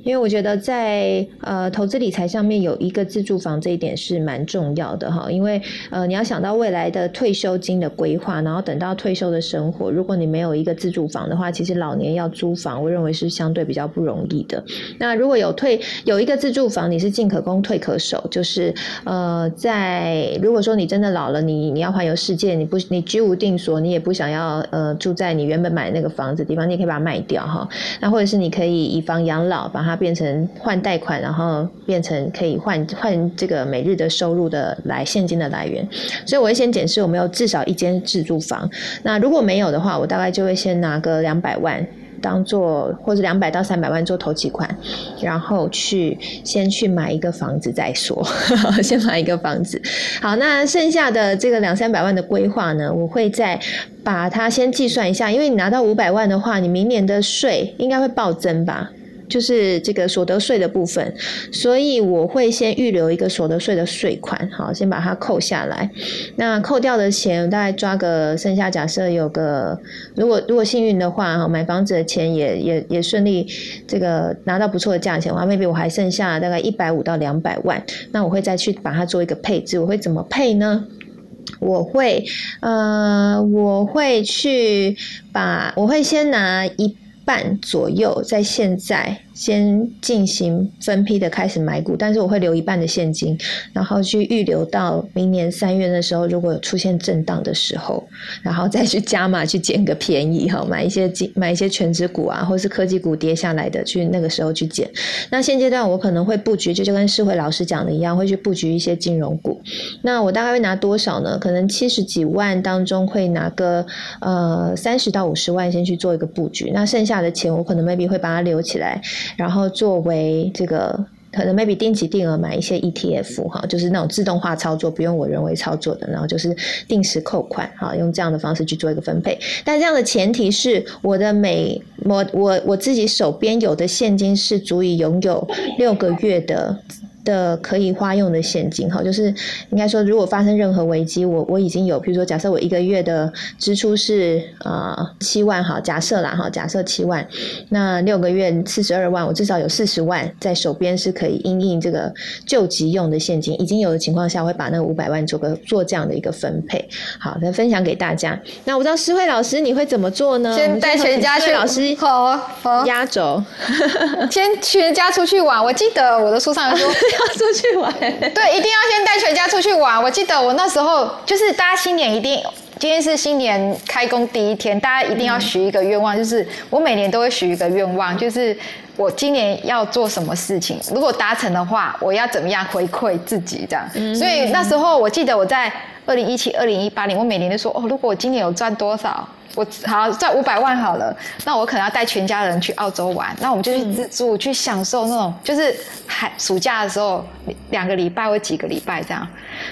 因为我觉得在呃投资理财上面有一个自住房这一点是蛮重要的哈，因为呃你要想到未来的退休金的规划，然后等到退休的生活，如果你没有一个自住房的话，其实老年要租房，我认为是相对比较不容易的。那如果有退有一个自住房，你是进可攻退可守，就是呃在如果说你真的老了，你你要环游世界，你不你居无定所，你也不想要呃住在你原本买那个房子地方，你也可以把它卖掉哈。那或者是你可以以房养老，把它。变成换贷款，然后变成可以换换这个每日的收入的来现金的来源，所以我会先检视有没有至少一间自住房。那如果没有的话，我大概就会先拿个两百万当做，或者两百到三百万做投期款，然后去先去买一个房子再说，先买一个房子。好，那剩下的这个两三百万的规划呢，我会再把它先计算一下，因为你拿到五百万的话，你明年的税应该会暴增吧。就是这个所得税的部分，所以我会先预留一个所得税的税款，好，先把它扣下来。那扣掉的钱，大概抓个剩下，假设有个，如果如果幸运的话，哈，买房子的钱也也也顺利，这个拿到不错的价钱的话，maybe 我还剩下大概一百五到两百万，那我会再去把它做一个配置。我会怎么配呢？我会，呃，我会去把，我会先拿一。半左右，在现在。先进行分批的开始买股，但是我会留一半的现金，然后去预留到明年三月的时候，如果出现震荡的时候，然后再去加码去捡个便宜哈，买一些 金买一些全职股啊，或是科技股跌下来的，去那个时候去捡。那现阶段我可能会布局，就就跟世慧老师讲的一样，会去布局一些金融股。那我大概会拿多少呢？可能七十几万当中会拿个呃三十到五十万先去做一个布局，那剩下的钱我可能 maybe 会把它留起来。然后作为这个可能 maybe 定期定额买一些 ETF 哈，就是那种自动化操作，不用我人为操作的，然后就是定时扣款哈，用这样的方式去做一个分配。但这样的前提是我的每我我我自己手边有的现金是足以拥有六个月的。的可以花用的现金哈，就是应该说，如果发生任何危机，我我已经有，比如说，假设我一个月的支出是呃七万哈，假设啦哈，假设七万，那六个月四十二万，我至少有四十万在手边是可以应应这个救急用的现金，已经有的情况下，会把那个五百万做个做这样的一个分配，好，再分享给大家。那我不知道诗慧老师你会怎么做呢？先带全家去，老师好，好压轴，先全家出去玩。我记得我的书上说。要出去玩，对，一定要先带全家出去玩。我记得我那时候就是大家新年一定，今天是新年开工第一天，大家一定要许一个愿望，就是我每年都会许一个愿望，就是我今年要做什么事情，如果达成的话，我要怎么样回馈自己这样。所以那时候我记得我在二零一七、二零一八年，我每年都说哦，如果我今年有赚多少。我好赚五百万好了，那我可能要带全家人去澳洲玩，那我们就去自助去享受那种，就是寒暑假的时候两个礼拜或几个礼拜这样。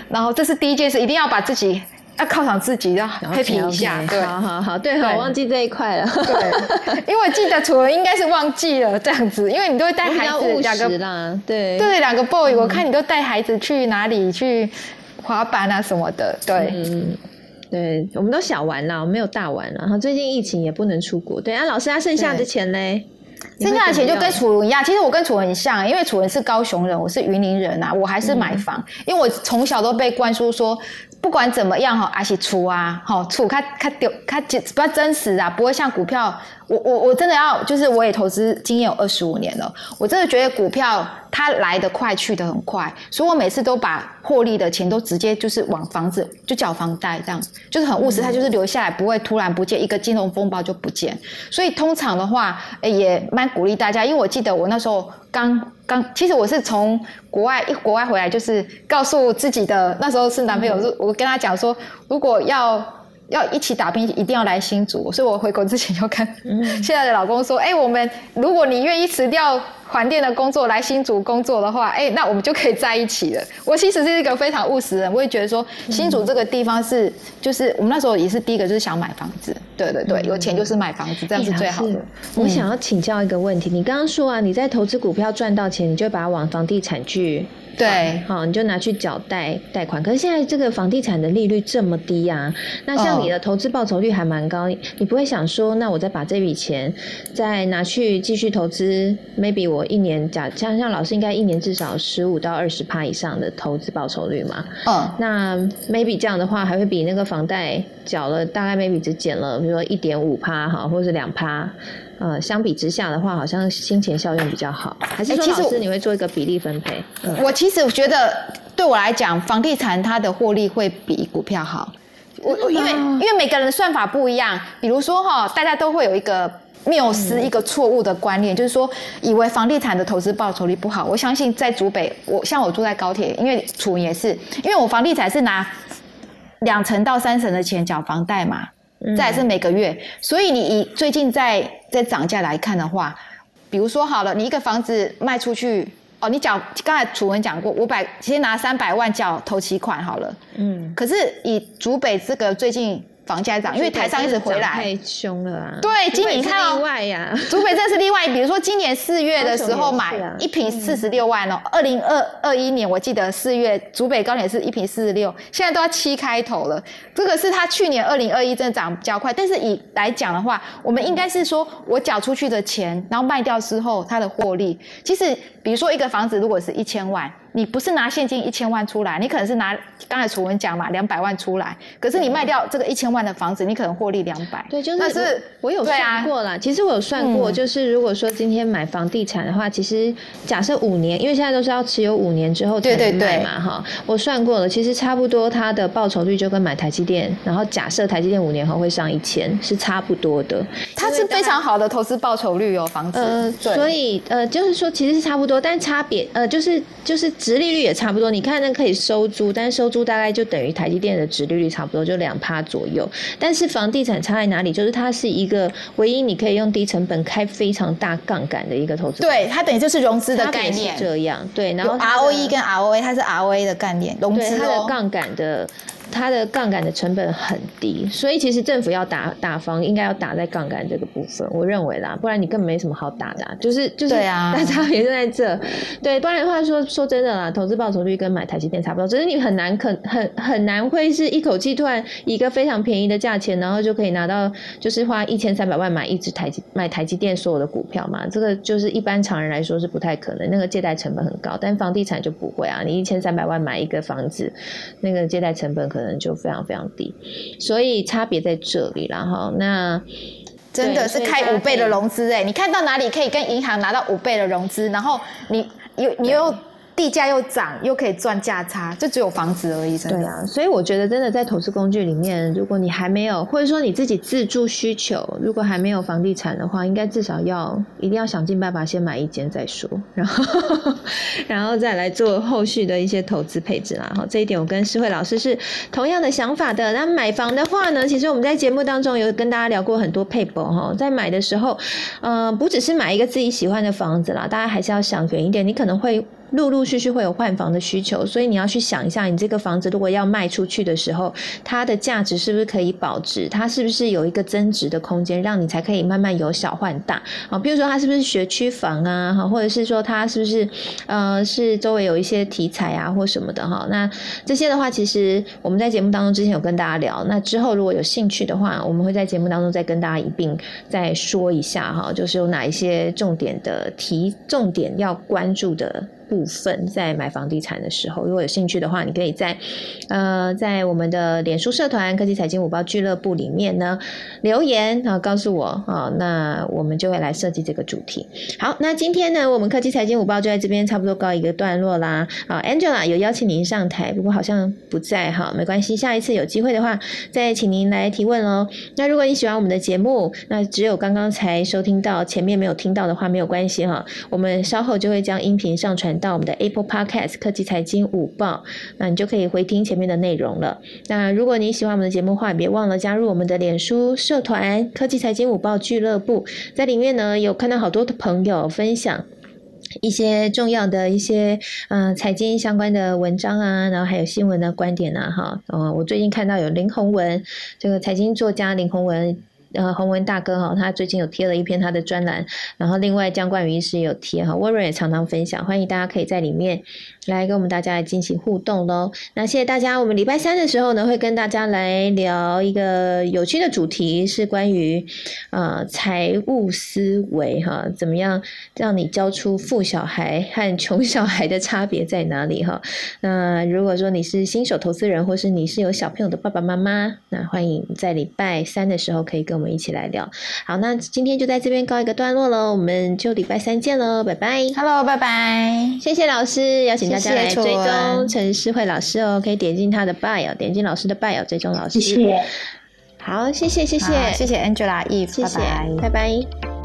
然后这是第一件事，一定要把自己要犒赏自己，要 happy 一下。对，好好好，对，我忘记这一块了。对，因为我记得楚文应该是忘记了这样子，因为你都会带孩子两个啦，对对，两个 boy，我看你都带孩子去哪里去滑板啊什么的，对。对，我们都小玩了，没有大玩啦。然后最近疫情也不能出国。对啊，老师，他剩下的钱嘞？剩下的钱就跟楚文一样。其实我跟楚文很像，因为楚文是高雄人，我是云林人啊。我还是买房，因为我从小都被灌输说，不管怎么样哈，还是出啊，好出，它它丢它不要真实啊，不会像股票。我我我真的要，就是我也投资经验有二十五年了，我真的觉得股票它来得快，去得很快，所以我每次都把获利的钱都直接就是往房子就缴房贷，这样就是很务实，它就是留下来，不会突然不见，一个金融风暴就不见。所以通常的话，也蛮鼓励大家，因为我记得我那时候刚刚，其实我是从国外一国外回来，就是告诉自己的那时候是男朋友，我跟他讲说，如果要。要一起打拼，一定要来新竹。所以我回国之前就跟 现在的老公说：“哎、我们如果你愿意辞掉环电的工作来新竹工作的话，哎、那我们就可以在一起了。”我其实是一个非常务实的人，我也觉得说新竹这个地方是，就是我们那时候也是第一个就是想买房子，对对对，有钱就是买房子，这样是最好的哎。我想要请教一个问题，你刚刚说啊，你在投资股票赚到钱，你就把它往房地产去对好，你就拿去缴贷贷款。可是现在这个房地产的利率这么低啊，那像你的投资报酬率还蛮高，你不会想说，那我再把这笔钱再拿去继续投资？maybe 我一年假像像老师应该一年至少十五到二十趴以上的投资报酬率嘛？嗯，那 maybe 这样的话，还会比那个房贷缴了大概 maybe 只减了，比如说一点五趴哈，或者是两趴。呃，相比之下的话，好像金钱效应比较好。还是说，哎其实老师你会做一个比例分配？嗯我其实觉得对我来讲，房地产它的获利会比股票好。我我因为因为每个人的算法不一样，比如说哈，大家都会有一个。谬思一个错误的观念，就是说，以为房地产的投资报酬率不好。我相信在竹北，我像我住在高铁，因为楚也是，因为我房地产是拿两成到三成的钱缴房贷嘛，再来是每个月，所以你以最近在在涨价来看的话，比如说好了，你一个房子卖出去，哦，你缴刚才楚文讲过，五百先拿三百万缴头期款好了，嗯，可是以竹北这个最近房价涨，因为台商一直回来，太凶了啊！对今年你看哦例外呀，竹北这是例外，比如说今年四月的时候买一瓶四十六万哦，二零二二一年我记得四月竹北高点是一瓶四十六，现在都要七开头了。这个是它去年二零二一真的涨比较快，但是以来讲的话，我们应该是说我缴出去的钱，然后卖掉之后它的获利，其实比如说一个房子如果是一千万。你不是拿现金一千万出来，你可能是拿刚才楚文讲嘛，两百万出来，可是你卖掉这个一千万的房子，你可能获利两百。对，就是那是我我有算过啦。其实我有算过，嗯就是如果说今天买房地产的话，其实假设五年，因为现在都是要持有五年之后才能卖嘛，哈。我算过了，其实差不多它的报酬率就跟买台积电，然后假设台积电五年后会上一千，是差不多的。它是非常好的投资报酬率哦，房子。呃，所以呃，就是说其实是差不多，但差别呃，就是就是殖利率也差不多。你看那可以收租，但是收租大概就等于台积电的殖利率差不多，就两趴左右。但是房地产差在哪里？就是它是一个唯一你可以用低成本开非常大杠杆的一个投资。对，它等于就是融资的概念，这样对，然后 ROE 跟 ROA，它是 ROA 的概念，融对资哦。它的杠杆的。它的杠杆的成本很低，所以其实政府要打打房，应该要打在杠杆这个部分，我认为啦，不然你根本没什么好打的、啊，就是就是，对啊。大差别就在这，对，不然的话说说真的啦，投资报酬率跟买台积电差不多，只是你很难肯很很难会是一口气突然以一个非常便宜的价钱，然后就可以拿到就是花一千三百万买一只台积买台积电所有的股票嘛，这个就是一般常人来说是不太可能，那个借贷成本很高，但房地产就不会啊，你一千三百万买一个房子，那个借贷成本可能就非常非常低，所以差别在这里然后。那真的是开五倍的融资哎，你看到哪里可以跟银行拿到五倍的融资，然后你又你又地价又涨，又可以赚价差，就只有房子而已，对啊，所以我觉得真的在投资工具里面，如果你还没有，或者说你自己自住需求，如果还没有房地产的话，应该至少要一定要想尽办法先买一间再说，然后 然后再来做后续的一些投资配置啦。哈，这一点我跟诗慧老师是同样的想法的。那买房的话呢，其实我们在节目当中有跟大家聊过很多配博哈，在买的时候，呃，不只是买一个自己喜欢的房子啦，大家还是要想远一点，你可能会。陆陆续续会有换房的需求，所以你要去想一下，你这个房子如果要卖出去的时候，它的价值是不是可以保值？它是不是有一个增值的空间，让你才可以慢慢由小换大啊？比如说它是不是学区房啊？哈，或者是说它是不是呃是周围有一些题材啊或什么的哈？那这些的话，其实我们在节目当中之前有跟大家聊。那之后如果有兴趣的话，我们会在节目当中再跟大家一并再说一下哈，就是有哪一些重点的题，重点要关注的。部分在买房地产的时候，如果有兴趣的话，你可以在呃在我们的脸书社团科技财经五包俱乐部里面呢留言啊，告诉我啊，那我们就会来设计这个主题。好，那今天呢，我们科技财经五包就在这边差不多告一个段落啦。啊，Angela 有邀请您上台，不过好像不在哈，没关系，下一次有机会的话再请您来提问哦。那如果你喜欢我们的节目，那只有刚刚才收听到，前面没有听到的话没有关系哈，我们稍后就会将音频上传。到我们的 Apple Podcast 科技财经午报，那你就可以回听前面的内容了。那如果你喜欢我们的节目的话，别忘了加入我们的脸书社团科技财经午报俱乐部，在里面呢有看到好多的朋友分享。一些重要的一些呃财经相关的文章啊，然后还有新闻的观点啊，哈，呃，我最近看到有林宏文这个财经作家林宏文。呃，洪文大哥哈，他最近有贴了一篇他的专栏，然后另外江冠云医师有贴哈，温润也常常分享，欢迎大家可以在里面来跟我们大家来进行互动喽。那谢谢大家，我们礼拜三的时候呢，会跟大家来聊一个有趣的主题，是关于呃财务思维哈，怎么样让你教出富小孩和穷小孩的差别在哪里哈？那如果说你是新手投资人，或是你是有小朋友的爸爸妈妈，那欢迎在礼拜三的时候可以跟我们。一起来聊，好，那今天就在这边告一个段落喽，我们就礼拜三见喽，拜拜，Hello，拜拜，谢谢老师，邀请大家来追踪陈诗慧老师哦，可以点进他的 bio，点进老师的 bio 追踪老师，谢谢，好，谢谢谢谢。谢谢 Angela Eve，谢谢，拜拜。